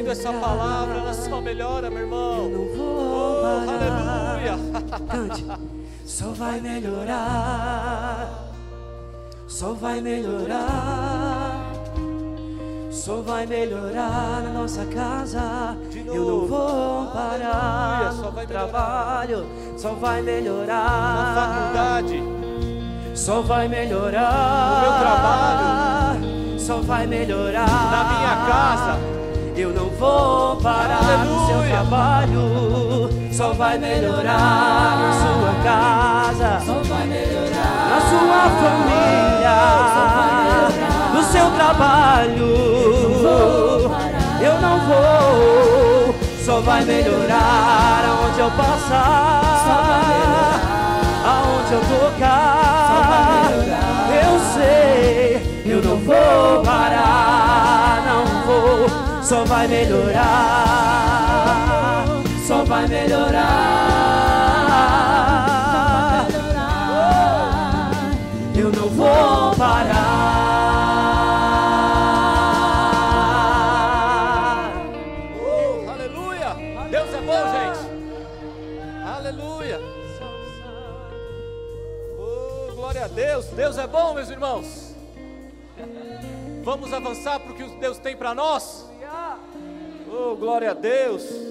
Essa palavra, ela só melhora, meu Eu irmão. não vou Oh, parar. aleluia. Cante. Só vai melhorar. Só vai melhorar. Só vai melhorar na nossa casa. Eu não vou parar. Aleluia, só vai trabalho. Só vai Na melhorar. faculdade, Só vai melhorar. No meu trabalho. Só vai melhorar. na minha casa, Eu não vou parar no seu Aleluia. trabalho. Só vai melhorar na sua casa, Só vai melhorar. na sua família, no seu trabalho. Eu não vou, só vai melhorar aonde eu passar, aonde eu tocar. Eu sei, eu não vou parar, não vou, só vai melhorar, só vai melhorar. Eu não vou parar. Uh, aleluia! Deus é bom, gente. Aleluia! Oh, glória a Deus! Deus é bom, meus irmãos. Vamos avançar para o que Deus tem para nós? Glória a Deus!